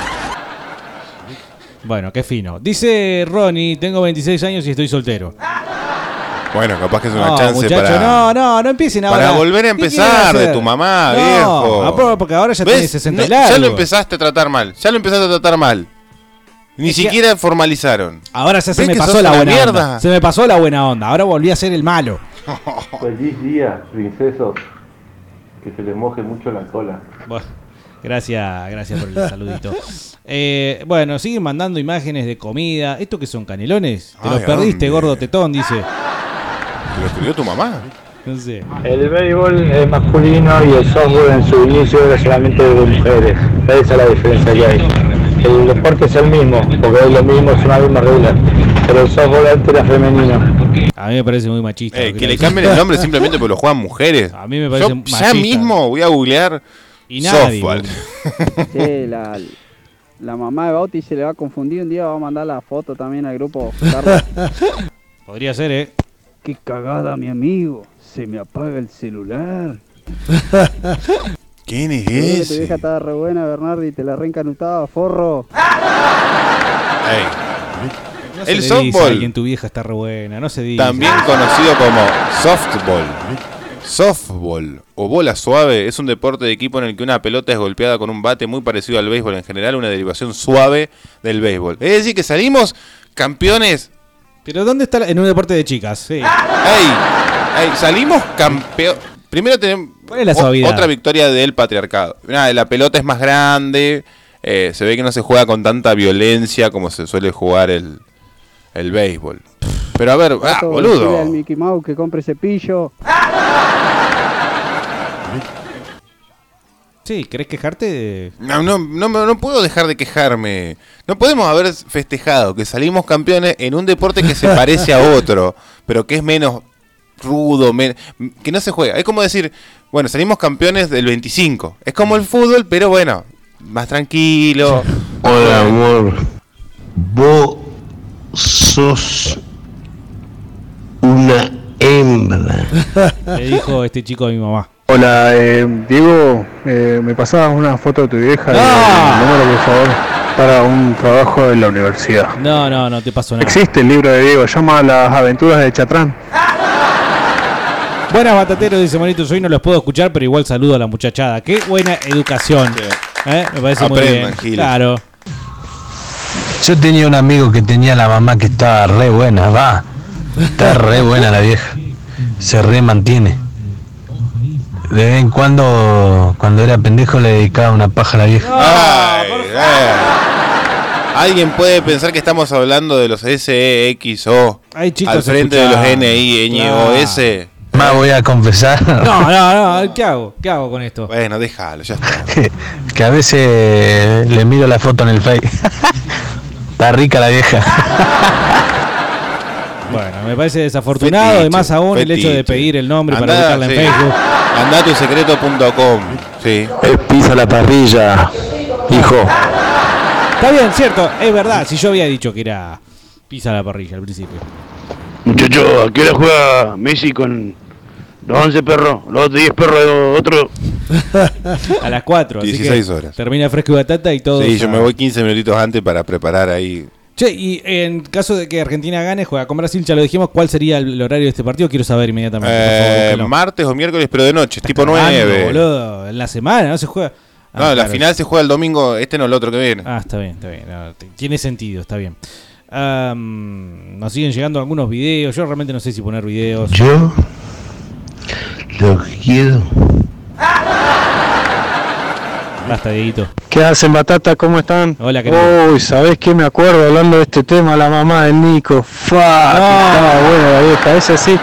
Bueno, qué fino. Dice Ronnie, tengo 26 años y estoy soltero. Bueno, capaz que es una No, chance muchacho, para. no, no, no empiecen ahora. Para volver a ¿Qué empezar de tu mamá, No, viejo. porque ahora ya tiene 60 y No, Ya lo empezaste a tratar mal. Ya lo empezaste a tratar mal. Ni Es que- siquiera formalizaron. Ahora ya se ¿Ves me pasó la buena mierda? onda. Se me pasó la buena onda. Ahora volví a ser el malo. Feliz día, princesos. Que se les moje mucho la cola. Bueno, gracias, gracias por el saludito. Eh, bueno, siguen mandando imágenes de comida. ¿Esto que son canelones? Te Ay, los perdiste, gordo tetón, dice. ¿Te lo escribió tu mamá? No sé. El béisbol es masculino y el softball en su inicio era solamente de mujeres. Esa es la diferencia que hay. El deporte es el mismo, porque es lo mismo, es una misma regla. Pero el softball antes era femenino. A mí me parece muy machista. Eh, que le cambien el nombre simplemente porque lo juegan mujeres. A mí me parece Yo machista. ya mismo voy a googlear Y nadie softball. Che, la, la mamá de Bauti se le va a confundir un día, va a mandar la foto también al grupo. Podría ser, ¿eh? Qué cagada, mi amigo. Se me apaga el celular. ¿Quién es que tu ese? vieja estaba re buena, Bernardi, te la reencanutaba, forro. Ey. No se El le dice a softball. alguien tu vieja está re buena, no se dice. También conocido como softball. Softball o bola suave es un deporte de equipo en el que una pelota es golpeada con un bate muy parecido al béisbol en general, una derivación suave del béisbol. Es decir, que salimos campeones. Pero ¿dónde está? la- En un deporte de chicas, sí. ¡Ey! ey, salimos campeón. Primero tenemos ¿Cuál es la o- suavidad? otra victoria del patriarcado. La pelota es más grande, eh, se ve que no se juega con tanta violencia como se suele jugar el, el béisbol. Pero a ver, ah, Gato, boludo. al Mickey Mouse que compre cepillo. Sí, ¿querés quejarte? No, no, no, me- no puedo dejar de quejarme. No podemos haber festejado que salimos campeones en un deporte que se parece a otro, pero que es menos rudo, men- que no se juega. Es como decir, bueno, salimos campeones del 25. Es como el fútbol, pero bueno, más tranquilo. Hola, amor. Vos sos una hembra. Le dijo este chico a mi mamá. Hola, eh, Diego, eh, me pasabas una foto de tu vieja y el número, por favor, para un trabajo en la universidad. No, no, no te pasó nada. Existe el libro de Diego, llama Las aventuras de Chatrán. Buenas batateros, dice Monitos. Hoy no los puedo escuchar, pero igual saludo a la muchachada. Qué buena educación. ¿Eh? Me parece muy bien. Claro. Yo tenía un amigo que tenía la mamá que estaba re buena, va. Está re buena la vieja. Se re mantiene. De vez en cuando, cuando era pendejo, le dedicaba una paja a la vieja. Ay, eh. Alguien puede pensar que estamos hablando de los SEXO Hay chicos al frente de los. NI, NOS. Más voy a confesar No, no, no. ¿Qué hago? ¿Qué hago con esto? Bueno, déjalo, ya está. que, que a veces le miro la foto en el Face. Está rica la vieja. Bueno, me parece desafortunado. Fetiche, Además, aún el hecho de pedir el nombre para Andá, buscarla en sí. Facebook. Andatusecreto.com. Sí. Es pisa la parrilla, hijo. Está bien, cierto. Es verdad. Si yo había dicho que era pisa la parrilla al principio. Muchachos, ¿a qué hora juega Messi con los 11 perros? Los 10 perros de otro. A las 4. así que 16 horas. Termina fresco y batata y todo. Sí, yo me voy 15 minutitos antes para preparar ahí. Che, y en caso de que Argentina gane, juega con Brasil, ya lo dijimos, ¿cuál sería el horario de este partido? Quiero saber inmediatamente. favor, Eh, martes o miércoles, pero de noche, tipo Cagando, 9. boludo, en la semana, no se juega. Ah, No, la final se juega el domingo, este no el otro que viene. Ah, está bien, está bien. no, tiene sentido, está bien. Nos siguen llegando algunos videos. Yo realmente no sé si poner videos. Yo lo quiero. Dieguito. ¿Qué hacen, Batata? ¿Cómo están? Hola, querido. Uy, ¿sabés qué me acuerdo hablando de este tema? La mamá del Nico. Fuck, estaba buena la vieja. Esa sí,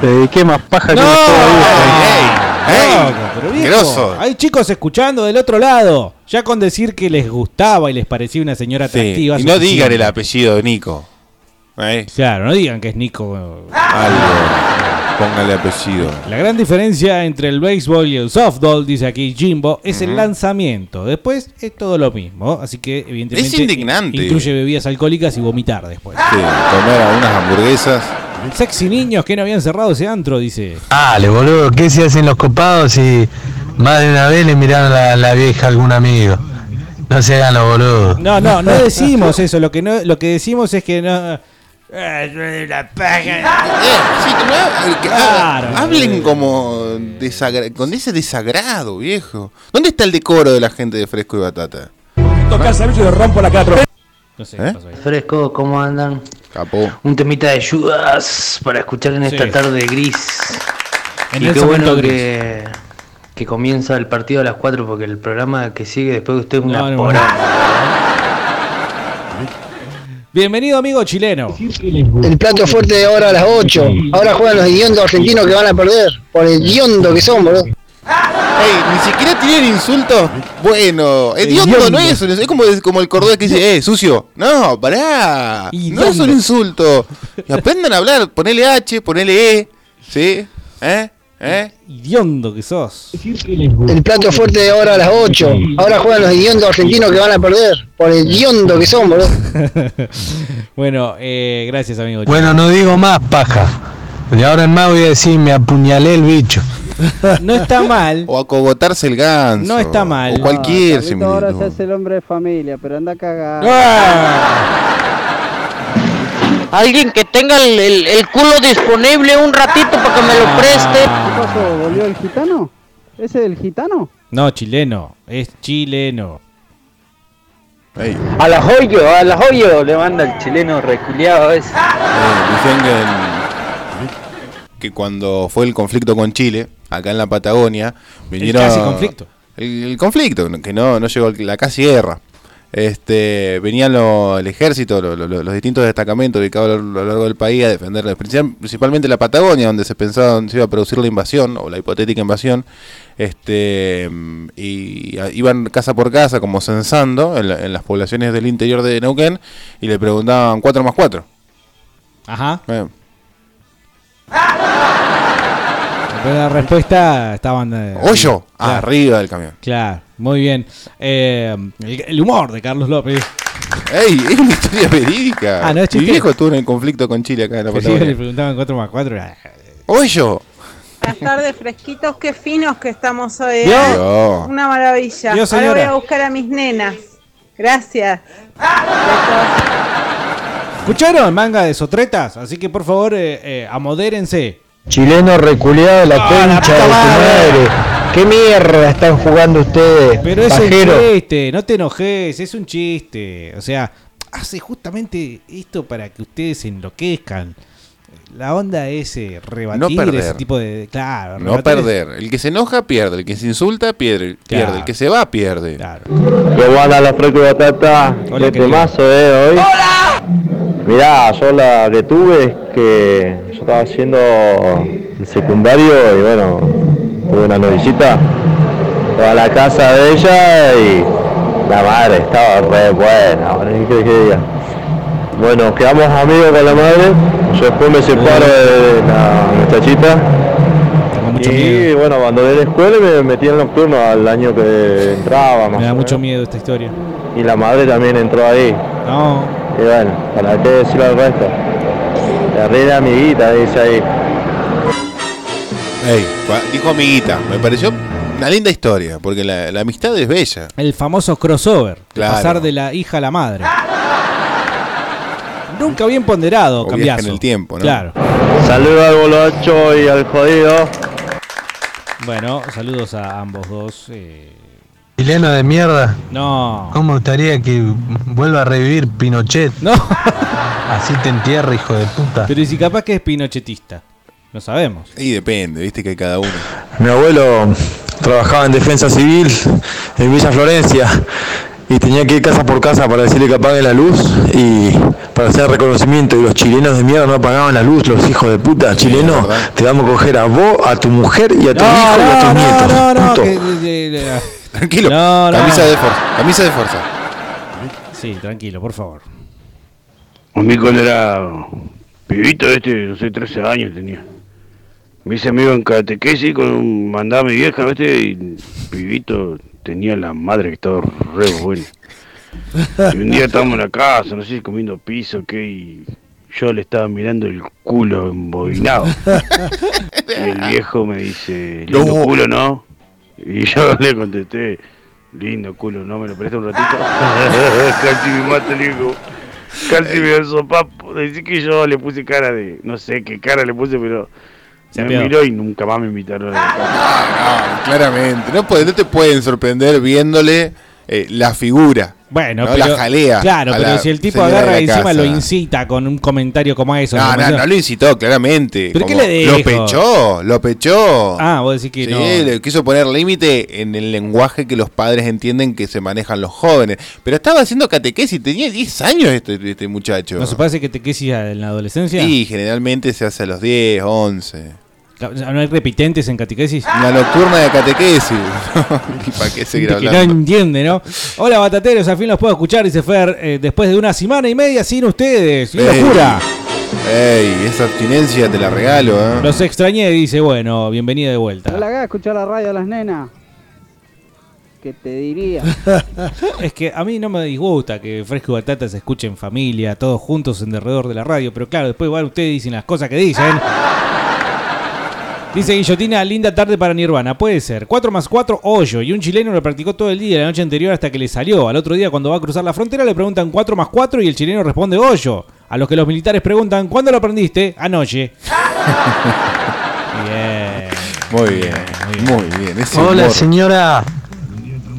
le dediqué más paja que ¡No! Loco, pero viejo, grosso. hay chicos escuchando del otro lado. Ya con decir que les gustaba y les parecía una señora Sí, atractiva. Y no digan el apellido de Nico. ¿Eh? Claro, no digan que es Nico. Algo. Póngale apellido. La gran diferencia entre el béisbol y el softball, dice aquí Jimbo, es el lanzamiento. Después es todo lo mismo. Así que, evidentemente, Es indignante. incluye bebidas alcohólicas y vomitar después. Sí, comer a unas hamburguesas. Sexy niños que no habían cerrado ese antro, dice. Dale, boludo, ¿qué se hacen los copados si más de una vez le miraron la, la vieja a algún amigo? No se hagan los boludos. No, no, no decimos eso. Lo que, no, lo que decimos es que no. Eh, la paja. Sí, que no hab- que Claro. ha- hablen como desagra- con ese desagrado, viejo. ¿Dónde está el decoro de la gente de Fresco y Batata? Tocar servicio de rompo la cara. No sé ¿Eh? qué pasó ahí. Fresco, ¿cómo andan? Capó. Un temita de Judas para escuchar en esta Sí. tarde gris. En y el qué bueno que, que comienza el partido a las 4 porque el programa que sigue después de usted es una No, no. Bienvenido, amigo chileno. El plato fuerte de ahora a las 8. Ahora juegan los idiondos argentinos que van a perder. Por el idiondo que son, boludo. Ey, ni siquiera tienen insultos. Bueno, hediondo no es, es como, como el cordón que dice, eh, sucio. No, pará. No es un insulto. Y aprendan a hablar, ponele H, ponele E. ¿Sí? ¿Eh? ¿Eh? Idiondo que sos. El plato fuerte de ahora a las 8. Ahora juegan los idiondos argentinos que van a perder. Por el idiondo que son, boludo. bueno, eh, gracias, amigo. Bueno, no digo más, paja. De ahora en más voy a decir, me apuñalé el bicho. No está mal. O acogotarse el ganso. No está mal. O cualquier Carlito ahora se hace el hombre de familia, pero anda a cagar. Alguien que tenga el, el- el culo disponible un ratito para que me lo preste. ¿Qué pasó? ¿Volvió el gitano? ¿Ese del gitano? No, chileno. Es chileno. A la joyo, a la joyo le manda el chileno reculeado ese. Dicen que, el- que cuando fue el conflicto con Chile, acá en la Patagonia, vinieron... casi conflicto. El, el conflicto, que no, no llegó la casi guerra. Este, venían lo- el ejército, lo- lo- lo- los distintos destacamentos ubicados a lo, largo del país a defender principal- principalmente la Patagonia, donde se pensaba donde se iba a producir la invasión o la hipotética invasión. Este, y a- iban casa por casa, como censando en, la- en las poblaciones del interior de Neuquén, y le preguntaban 4 más 4. Ajá. Pero la respuesta estaban. eh, Hoyo, claro. arriba del camión. Claro, muy bien. Eh, el, el humor de Carlos López. ¡Ey! Es una historia verídica. Ah, no es Mi viejo estuvo en el conflicto con Chile acá en la Que sí, le Patagonia. preguntaban 4 más 4. ¡Hoyo! Buenas tardes, fresquitos, qué finos que estamos hoy. Dios. ¿eh? Dios. Una maravilla. Dios, Ahora voy a buscar a mis nenas. Gracias. ¿Escucharon manga de sotretas? Así que por favor, eh, eh, amodérense. Chileno reculeado la Ah, concha la de tu madre. ¿Qué mierda están jugando ustedes? Pero es pajero? un chiste, no te enojes, es un chiste. O sea, hace justamente esto para que ustedes se enloquezcan. La onda es eh, rebatir No perder. ese tipo de. Claro, No perder. El que se enoja pierde. El que se insulta pierde. pierde. Claro. El que se va pierde. Buena la batata. Hola, Qué temazo, eh, hoy. Mirá, yo la que tuve es que yo estaba haciendo el secundario y bueno, tuve una novicita. A la casa de ella y la madre estaba re buena, bueno, quedamos amigos con la madre, yo después me separo de la muchachita. Y bueno, abandoné la escuela y me metí en nocturno al año que entraba más Me da mucho miedo esta historia. Y la madre también entró ahí. No. Y bueno, ¿para qué decirlo al resto? La reina amiguita, dice ahí. Ey, dijo amiguita. Me pareció una linda historia. Porque la, la amistad es bella. El famoso crossover. Claro. Pasar de la hija a la madre. Nunca bien ponderado, cambiazo. en el tiempo, ¿no? Claro. Saludos al bolocho y al jodido. Bueno, saludos a ambos dos. eh. Chileno de mierda. No. ¿Cómo me gustaría que vuelva a revivir Pinochet? No. Así te entierra, hijo de puta. Pero ¿y si capaz que es pinochetista? No sabemos. Y depende, viste que hay cada uno. Mi abuelo trabajaba en defensa civil en Villa Florencia y tenía que ir casa por casa para decirle que apague la luz y para hacer reconocimiento y los chilenos de mierda no apagaban la luz, los hijos de puta chilenos, te vamos a coger a vos, a tu mujer y a tu hijo y a tus nietos. no, no, Tranquilo. No, no. Camisa de fuerza. Camisa de fuerza. Sí, tranquilo, por favor. A mí cuando era pibito, este, no sé, 13 años tenía. Me hice amigo en catequesis, con un, mandaba a mi vieja, ¿viste? Y el pibito tenía la madre que estaba re buena. Y un día estábamos en la casa, no sé, comiendo piso, ¿qué? Y yo le estaba mirando el culo embobinado. Y el viejo me dice, lindo No. culo, ¿no? Y yo le contesté, lindo culo, ¿no? ¿Me lo presta un ratito? Casi me mata el viejo. Casi me sopapo. Decir que yo le puse cara de. No sé qué cara le puse, pero. Se me miró y nunca más me invitaron a la casa. No, claramente. No, puede- no te pueden sorprender viéndole eh, la figura. Bueno, No, pero, la jalea Claro, pero la si el tipo agarra y encima casa. lo incita con un comentario como eso. No, no, no lo incitó, claramente. ¿Pero qué le Lo dijo? pechó, lo pechó. Ah, vos decís que Sí, no. le quiso poner límite en el lenguaje que los padres entienden que se manejan los jóvenes. Pero estaba haciendo catequesis, tenía 10 años este, este muchacho. ¿No se parece que te quesis en la adolescencia? Y generalmente se hace a los 10, 11. ¿No hay repitentes en catequesis? Una nocturna de catequesis. ¿Y para qué seguir Gente que hablando? no entiende, ¿no? Hola, batateros, al fin los puedo escuchar, dice Fer, eh, después de una semana y media sin ustedes. ¡Qué Ey. locura! Ey, esa abstinencia te la regalo, ¿eh? Los extrañé, dice, bueno, bienvenida de vuelta. Hola, acá, escuchar la radio a las nenas. ¿Qué te diría? es que a mí no me disgusta que Fresco y Batata se escuchen en familia, todos juntos en derredor de la radio, pero claro, después igual ustedes dicen las cosas que dicen. Dice Guillotina, linda tarde para Nirvana. Puede ser. 4 más 4, hoyo. Y un chileno lo practicó todo el día, la noche anterior hasta que le salió. Al otro día, cuando va a cruzar la frontera, le preguntan 4 más 4 y el chileno responde hoyo. A los que los militares preguntan, ¿cuándo lo aprendiste? Anoche. bien. Muy bien, muy bien. Hola, humor. señora.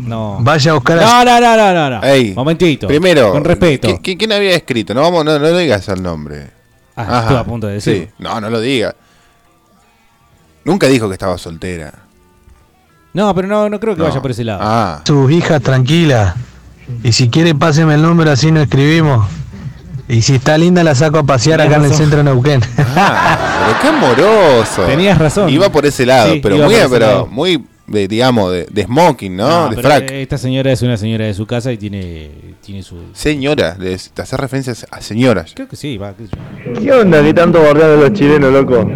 No. Vaya a buscar a No, no, no, no, no. no. Ey, Momentito. Primero, Con respeto. ¿qui- qui- ¿quién había escrito? No, vamos, no, no digas el nombre. Ah, Ajá. estuve a punto de decirlo. Sí, no, no lo diga. Nunca dijo que estaba soltera. No, pero no, no creo que No. vaya por ese lado. Ah, Sus hijas tranquila. Y si quiere, páseme el número, así no escribimos. Y si está linda, la saco a pasear acá en el razón. centro de Neuquén. pero qué amoroso. Tenías razón. Iba por ese lado, Sí, pero iba muy, por ese pero lado. muy de, digamos, de, de smoking, ¿no? No, de pero frac. Esta señora es una señora de su casa y tiene, tiene su. Señora, de, te hace referencias a señoras. Creo que sí, va. yo. ¿Qué onda? ¿Qué tanto bordean los chilenos, loco?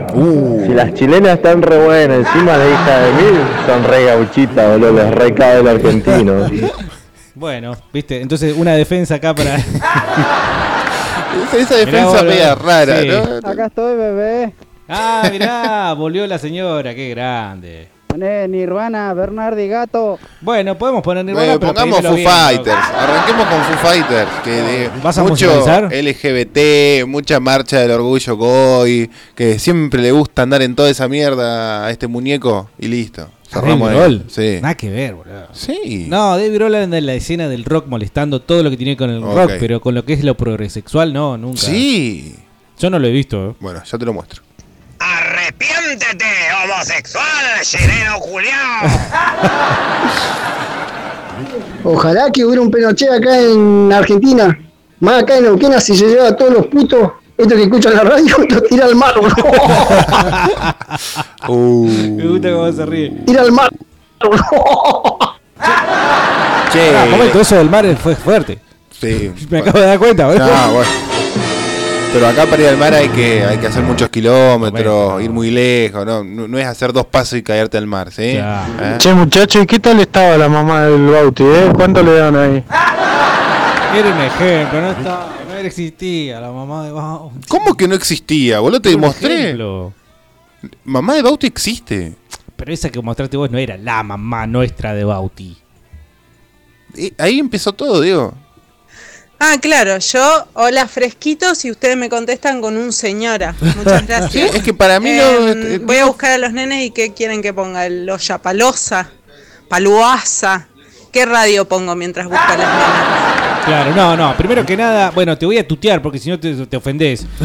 Si las chilenas están re buenas, encima la hija de mí, son re gauchitas, boludo, les re cabe el argentino. Bueno, viste, entonces una defensa acá para. Esa, Mirá defensa media rara, Sí. ¿no? Acá estoy, bebé. Ah, mirá, volvió la señora, qué grande. Poné Nirvana, Bernardi Gato. Bueno, podemos poner Nirvana, Bueno, pero pongamos Foo bien, Fighters. Arranquemos con Foo Fighters. Que de ¿Vas a mucho? LGBT, mucha marcha del orgullo goy. Que siempre le gusta andar en toda esa mierda a este muñeco. Y listo. Cerramos. Grohl. Sí. Nada que ver, boludo. Sí. No, Dave Grohl anda en la escena del rock molestando todo lo que tiene con el rock, pero con lo que es lo progresexual, no, nunca. Sí. Yo no lo he visto. ¿eh? Bueno, ya te lo muestro. ¡Arrepiéntete, homosexual, chileno culiao! Ojalá que hubiera un Pinochet acá en Argentina. Más acá en Neuquén, si se lleva a todos los putos, estos que escuchan la radio, y los tira al mar. Me gusta cómo se ríe. tira al mar. Che. Ah, momento, eso del mar fue fuerte. Sí. Me acabo de dar cuenta, boludo. Ah, bueno. Pero acá para ir al mar hay que, hay que hacer muchos kilómetros, ir muy lejos, ¿no? No, no es hacer dos pasos y caerte al mar, ¿sí? ¿Eh? Che, muchacho, ¿y qué tal estaba la mamá del Bauti, eh? ¿Cuánto le dan ahí? Era un ejemplo, no, estaba, no existía la mamá de Bau. ¿Cómo que no existía? Boludo, te demostré. ejemplo. Mamá de Bauti existe. Pero esa que mostraste vos no era la mamá nuestra de Bauti. Eh, ahí empezó todo, Diego. Ah, claro, yo, hola fresquitos, y ustedes me contestan con un señora. Muchas gracias. Sí, es que para mí no- Em, eh, voy a buscar a los nenes y qué quieren que ponga, el Olla Palosa, Paluasa. ¿Qué radio pongo mientras busco a las nenas? Claro, no, no. Primero que nada, bueno, te voy a tutear porque si no te, te ofendés.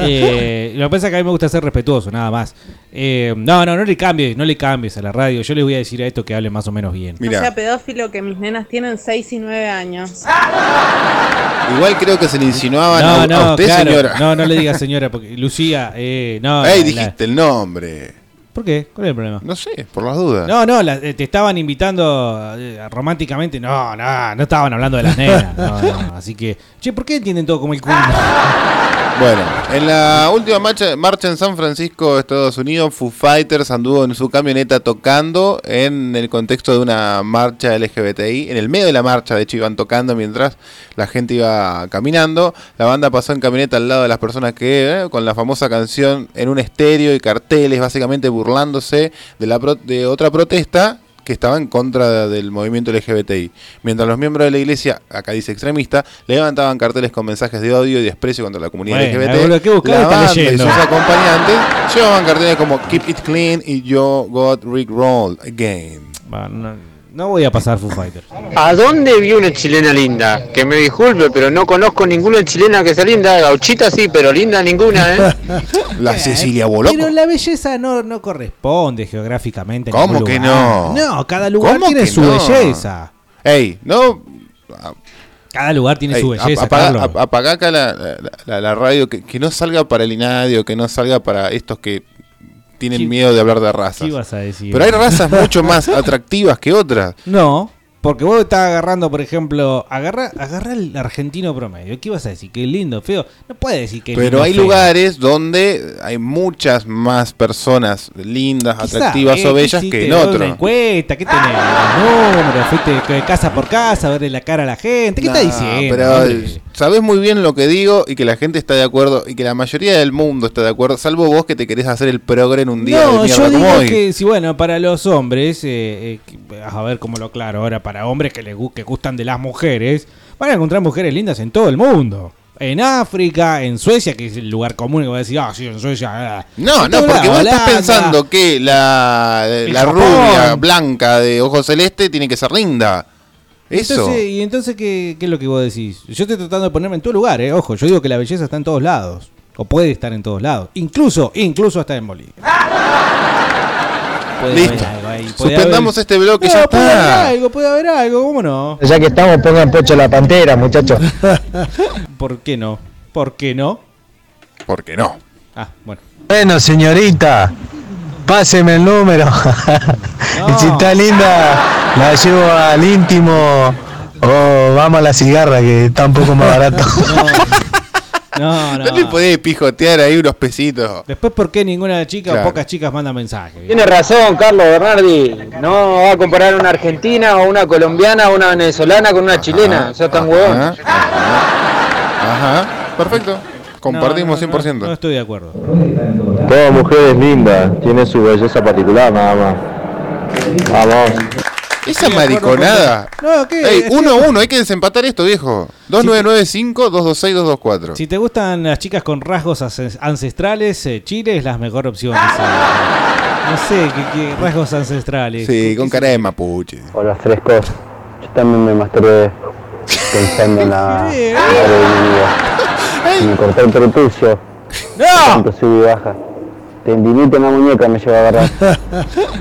Eh, lo que pasa es que a mí me gusta ser respetuoso, nada más. Eh, no, no, no le cambies, no le cambies a la radio. Yo les voy a decir a esto que hable más o menos bien. No sea pedófilo que mis nenas tienen 6 y 9 años. Igual creo que se le insinuaban No, a, a no, usted, claro. señora. No, no le digas señora, porque Lucía, eh, no. Ey, la- dijiste el nombre. ¿Por qué? ¿Cuál es el problema? No sé, por las dudas. No, no, la- eh, te estaban invitando eh, románticamente. No, no, no estaban hablando de las nenas. No, no, así que, che, ¿por qué entienden todo como el culo? Bueno, en la última marcha, marcha en San Francisco, Estados Unidos, Foo Fighters anduvo en su camioneta tocando en el contexto de una marcha LGBTI. En el medio de la marcha, de hecho, iban tocando mientras la gente iba caminando. La banda pasó en camioneta al lado de las personas que, eh, con la famosa canción en un estéreo y carteles, básicamente burlándose de, la pro- de otra protesta que estaba en contra del movimiento LGBTI. Mientras los miembros de la iglesia, acá dice extremista, levantaban carteles con mensajes de odio y desprecio contra la comunidad Bueno, LGBT. boludo, ¿qué la banda y sus acompañantes llevaban carteles como Keep It Clean y Yo Got Rick Roll Again. Va, no, No voy a pasar Foo Fighters. ¿A dónde vi una chilena linda? Que me disculpe, pero no conozco ninguna chilena que sea linda. Gauchita sí, pero linda ninguna, ¿eh? La Cecilia Boloco. Pero la belleza no, no corresponde geográficamente. a ¿Cómo que lugar. no? No, cada lugar ¿Cómo tiene su no? belleza. Ey, no. Cada lugar tiene Ey, su belleza, apaga, ap- apagá acá la, la- la- la radio, que, que no salga para el inadio, que no salga para estos que tienen ¿Qué- miedo de hablar de razas. ¿Qué ibas a decir? Pero hay razas mucho más atractivas que otras. No, porque vos estás agarrando, por ejemplo, agarra, agarra el argentino promedio. ¿Qué ibas a decir? Que es lindo, feo. No puedes decir que es lindo, Pero hay feo. lugares donde hay muchas más personas lindas, ¿Qué atractivas sabés? o bellas ¿Qué que en otros. encuesta, ¿qué tenés? Los números, fuiste casa por casa a verle la cara a la gente. ¿Qué No, estás diciendo? Pero? Sabes muy bien lo que digo y que la gente está de acuerdo y que la mayoría del mundo está de acuerdo, salvo vos que te querés hacer el progre en un día de No, mierda yo como digo hoy. que si bueno, para los hombres, eh, eh, a ver cómo lo claro, ahora para hombres que les que gustan de las mujeres, van a encontrar mujeres lindas en todo el mundo. En África, en Suecia, que es el lugar común que va a decir, ah, sí, en Suecia. ah". No, no, porque vos estás pensando que la, la rubia blanca de ojos celeste tiene que ser linda. Eso. Entonces, ¿Y entonces ¿qué, qué es lo que vos decís? Yo estoy tratando de ponerme en tu lugar, eh. Ojo, yo digo que la belleza está en todos lados. O puede estar en todos lados. Incluso, incluso hasta en Bolivia. Puede Listo. haber algo ahí, puede Suspendamos haber- este bloque, No, ya Puede haber está. algo, puede haber algo, ¿cómo no? Ya que estamos, pongan pocho la pantera, muchachos. ¿Por qué no? ¿Por qué no? ¿Por qué no? Ah, bueno. Bueno, señorita, páseme el número. y si está linda, la llevo al íntimo o vamos a la cigarra, que está un poco más barato. No, no. No le podés pijotear ahí unos pesitos. Después, ¿por qué ninguna chica Claro. o pocas chicas mandan mensajes? Tiene razón, Carlos Bernardi. No va a comparar una argentina o una colombiana o una venezolana con una chilena. Ya están huevón. Ajá, Ajá, perfecto. Compartimos No, no, no, 100%. No, estoy de acuerdo. Toda mujer es linda, tiene su belleza particular nada más. Vamos. Esa mariconada. No, ¿qué? Ey, uno a uno, hay que desempatar esto, viejo. 2995-226-224. Si te gustan las chicas con rasgos ancestrales, eh, Chile es la mejor opción. No sé, ¿qué, qué rasgos ancestrales? Sí, con cara de mapuche. Hola, frescos. Yo también me masturbé pensando en la Me corté el prepucio. ¡No! Tanto subí y baja. Tendinito en la muñeca me lleva a agarrar.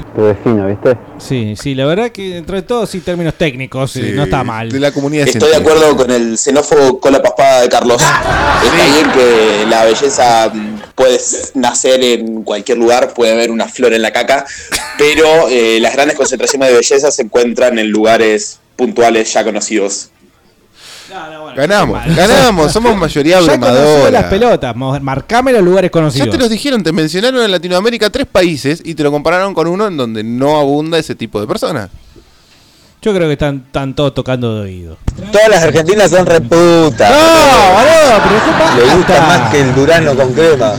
Estuve fino, ¿viste? Sí, sí, la verdad que dentro de todo, sí, términos técnicos, no está mal. De la comunidad Estoy de acuerdo con el xenófobo con la paspada de Carlos. Está bien que la belleza mm, puede nacer en cualquier lugar, puede haber una flor en la caca, pero eh, las grandes concentraciones de belleza se encuentran en lugares puntuales ya conocidos. Ganamos, ganamos, somos mayoría Ya conocí las abrumadora. pelotas, marcame los lugares Ya conocidos. te los dijeron, te mencionaron en Latinoamérica tres países y te lo compararon con uno en donde no abunda ese tipo de personas. Yo creo que están, están todos tocando de oído. Todas las argentinas son reputas. No, boludo, pero Le gusta más que el Durano con crema.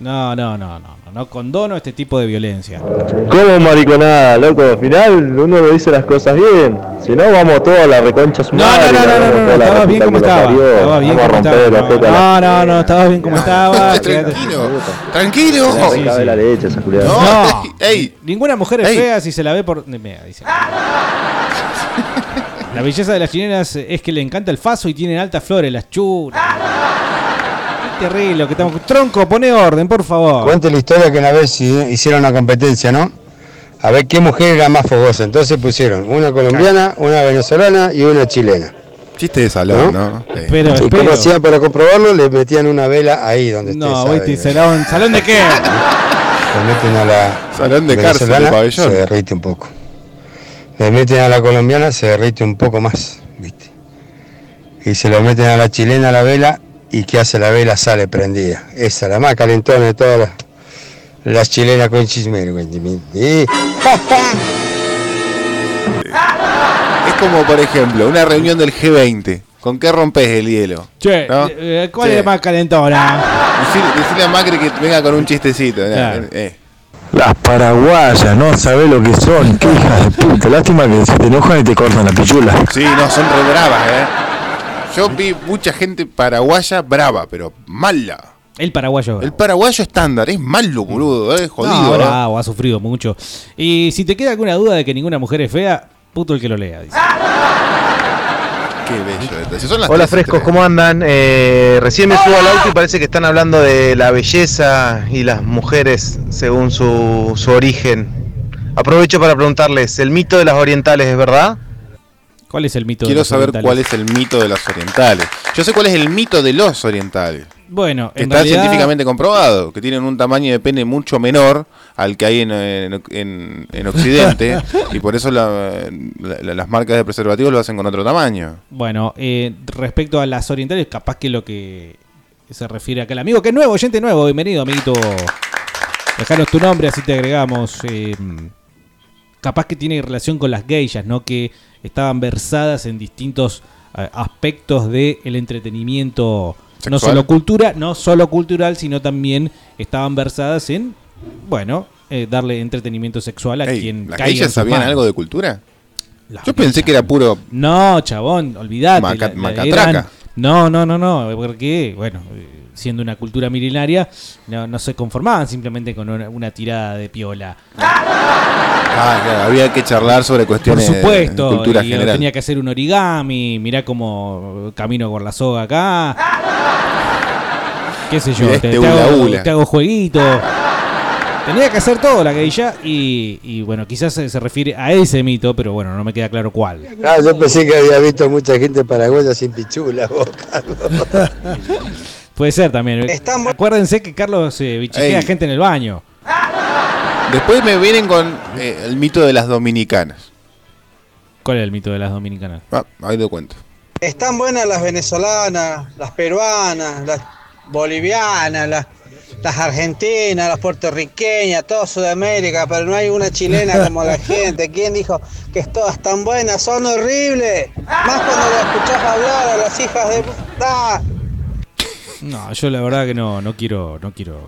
No, no, no, no, no, no condono este tipo de violencia. ¿Cómo mariconada, loco? Al final uno le dice las cosas bien. Si no, vamos todos a la reconcha su No, madre, no, no, no, no, no, estaba bien como estaba. Estaba bien como estaba. No, no, no, estaba bien como estaba. Tranquilo, tranquilo. La leche esa culiada. No, ey, ninguna mujer es fea si se la ve por. Mira, dice. La belleza de las chilenas es que le encanta el faso y tienen altas flores, las churas. Qué terrible lo que estamos. Tronco, pone orden, por favor. Cuente la historia que una vez hi- hicieron una competencia, ¿no? A ver qué mujer era más fogosa. Entonces pusieron una colombiana, una venezolana y una chilena. Chiste de salón, ¿no? Sí. Pero, ¿Y espero. cómo hacían para comprobarlo? Le metían una vela ahí donde esté No, viste, salón, ¿salón de qué? Le meten a la Salón de cárcel, de pabellón. se derrite un poco. Le meten a la colombiana, se derrite un poco más, ¿viste? Y se lo meten a la chilena a la vela y ¿qué hace la vela? Sale prendida. Esa, la más calentona de todas las, las chilenas con chismero. Y- Es como, por ejemplo, una reunión del G20. ¿Con qué rompes el hielo? Che, ¿No? eh, ¿cuál es más calentona? Decirle, decirle a Macri que venga con un chistecito. ¿no? Claro. Eh. Las paraguayas, no sabés lo que son, qué hijas de puta. Lástima que se te enojan y te cortan la pichula. Sí, no, son re bravas, ¿eh? Yo vi mucha gente paraguaya brava, pero mala. El paraguayo. El paraguayo estándar es malo, boludo, es jodido. No, ¿eh? bravo, ha sufrido mucho. Y si te queda alguna duda de que ninguna mujer es fea, Puto el que lo lea, dice. Qué bello. son las Hola 3 y frescos, 3. ¿cómo andan? Eh, recién me subo al auto y parece que están hablando de la belleza y las mujeres según su, su origen. Aprovecho para preguntarles, ¿el mito de las orientales es verdad? ¿Cuál es el mito de Quiero los saber orientales? cuál es el mito de las orientales. Yo sé cuál es el mito de los orientales. Bueno, Que en está realidad- científicamente comprobado, que tienen un tamaño de pene mucho menor al que hay en, en- en- en Occidente, y por eso la- la- las marcas de preservativos lo hacen con otro tamaño. Bueno, eh, respecto a las orientales, capaz que lo que se refiere acá el amigo, que es nuevo, oyente nuevo, bienvenido, amiguito. Dejanos tu nombre, así te agregamos. eh, capaz que tiene relación con las geishas, ¿no? Que estaban versadas en distintos eh, aspectos del entretenimiento, no solo cultura, no solo cultural, sino también estaban versadas en, bueno, eh, darle entretenimiento sexual a quien ¿Las caiga geishas sabían algo de cultura? Yo pensé que era puro... No, chabón, olvídate. Maca- la- la macatraca. eran- no, no, no, no, porque, bueno, eh, siendo una cultura milenaria, no, no se conformaban simplemente con una, una tirada de piola. Ah, claro, había que charlar sobre Por cuestiones de supuesto, cultura y general. tenía que hacer un origami, mirá cómo camino por la soga acá. ¿Qué sé yo? Te, este te hago, te hago jueguito. Tenía que hacer todo la geisha y, y bueno, quizás se, se refiere a ese mito, pero bueno, no me queda claro cuál. Ah, yo pensé que había visto mucha gente paraguaya sin pichula, vos, Carlos. Puede ser también. Están- Acuérdense que Carlos eh, bichiquea Ey. gente en el baño. Después me vienen con eh, el mito de las dominicanas. ¿Cuál es el mito de las dominicanas? Ah, ahí te cuento. Están buenas las venezolanas, las peruanas, las bolivianas, las, las argentinas, las puertorriqueñas, todo Sudamérica, pero no hay una chilena como la gente. ¿Quién dijo que todas tan buenas? Son horribles. Más cuando las escuchás hablar a las hijas de puta. No, yo la verdad que no, no quiero, no quiero.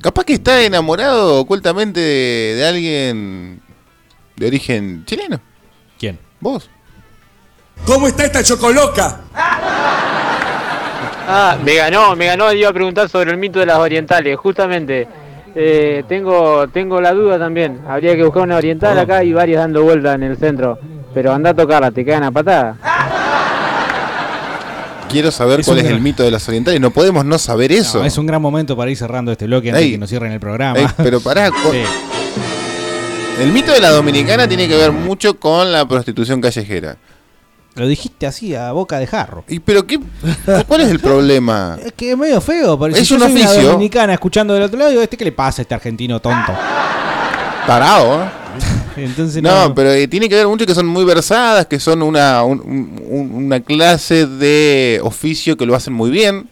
Capaz que está enamorado ocultamente de, de alguien de origen chileno. ¿Quién? ¿Vos? ¿Cómo está esta chocoloca? Ah, me ganó, me ganó, iba a preguntar sobre el mito de las orientales, justamente. Eh, tengo, tengo la duda también. Habría que buscar una oriental acá y varias dando vueltas en el centro. Pero anda a tocarla, te caen a patada. Quiero saber Es cuál es el mito de las orientales. No podemos no saber eso. No, es un gran momento para ir cerrando este bloque antes Ey. de que nos cierren el programa. Ey, pero pará, co- Sí. El mito de la dominicana tiene que ver mucho con la prostitución callejera. Lo dijiste así a boca de jarro. ¿Y pero qué? ¿Cuál es el problema? Es que es medio feo. pero Es si un yo soy una oficio. dominicana escuchando del otro lado, digo, ¿este qué le pasa a este argentino tonto? Tarado, ¿eh? Entonces No, no. pero eh, tiene que ver mucho que son muy versadas, que son una, un- un- una clase de oficio que lo hacen muy bien,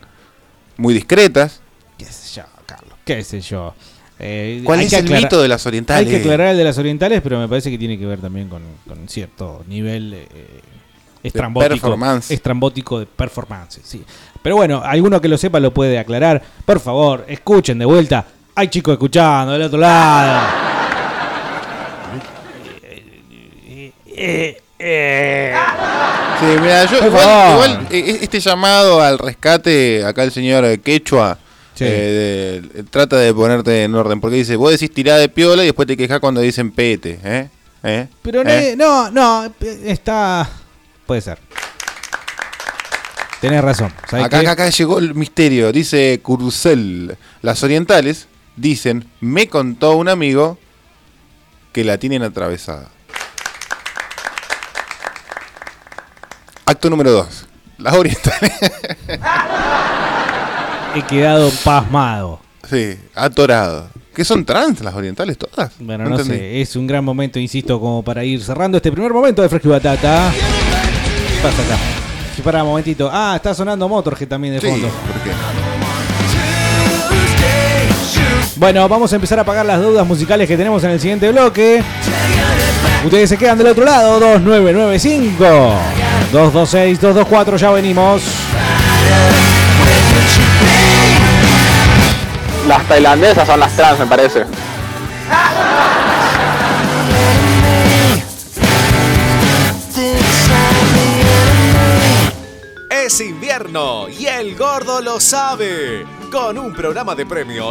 muy discretas. ¿Qué sé yo, Carlos? ¿Qué sé yo? Eh, ¿Cuál es el aclarar- mito de las orientales? Hay que aclarar el de las orientales, pero me parece que tiene que ver también con, con cierto nivel eh, estrambótico, performance. estrambótico de performance. Sí. Pero bueno, alguno que lo sepa lo puede aclarar. Por favor, escuchen de vuelta. Hay chicos escuchando del otro lado. Eh, eh. Sí, mira, yo igual, igual, eh, este llamado al rescate, acá el señor eh, Quechua Sí. eh, de- trata de ponerte en orden, porque dice, vos decís tirada de piola y después te quejas cuando dicen pete, ¿eh? ¿Eh? Pero ¿Eh? no, no, está. Puede ser. Tenés razón. ¿sabés Acá, acá, acá llegó el misterio, dice Curcel. Las orientales dicen, me contó un amigo que la tienen atravesada. Acto número 2. Las orientales. He quedado pasmado. sí, atorado. ¿Qué son trans las orientales todas? Bueno, no, sé, es un gran momento, insisto, como para ir cerrando este primer momento de Fresco y Batata. ¿Qué pasa acá? Sí, pará, un momentito. Ah, está sonando Motorhead también de Sí, fondo. ¿por qué? Bueno, vamos a empezar a pagar las deudas musicales que tenemos en el siguiente bloque. Ustedes se quedan del otro lado, 2995 226 224, ya venimos. Las tailandesas son las trans, me parece. Es invierno y el gordo lo sabe. Con un programa de premios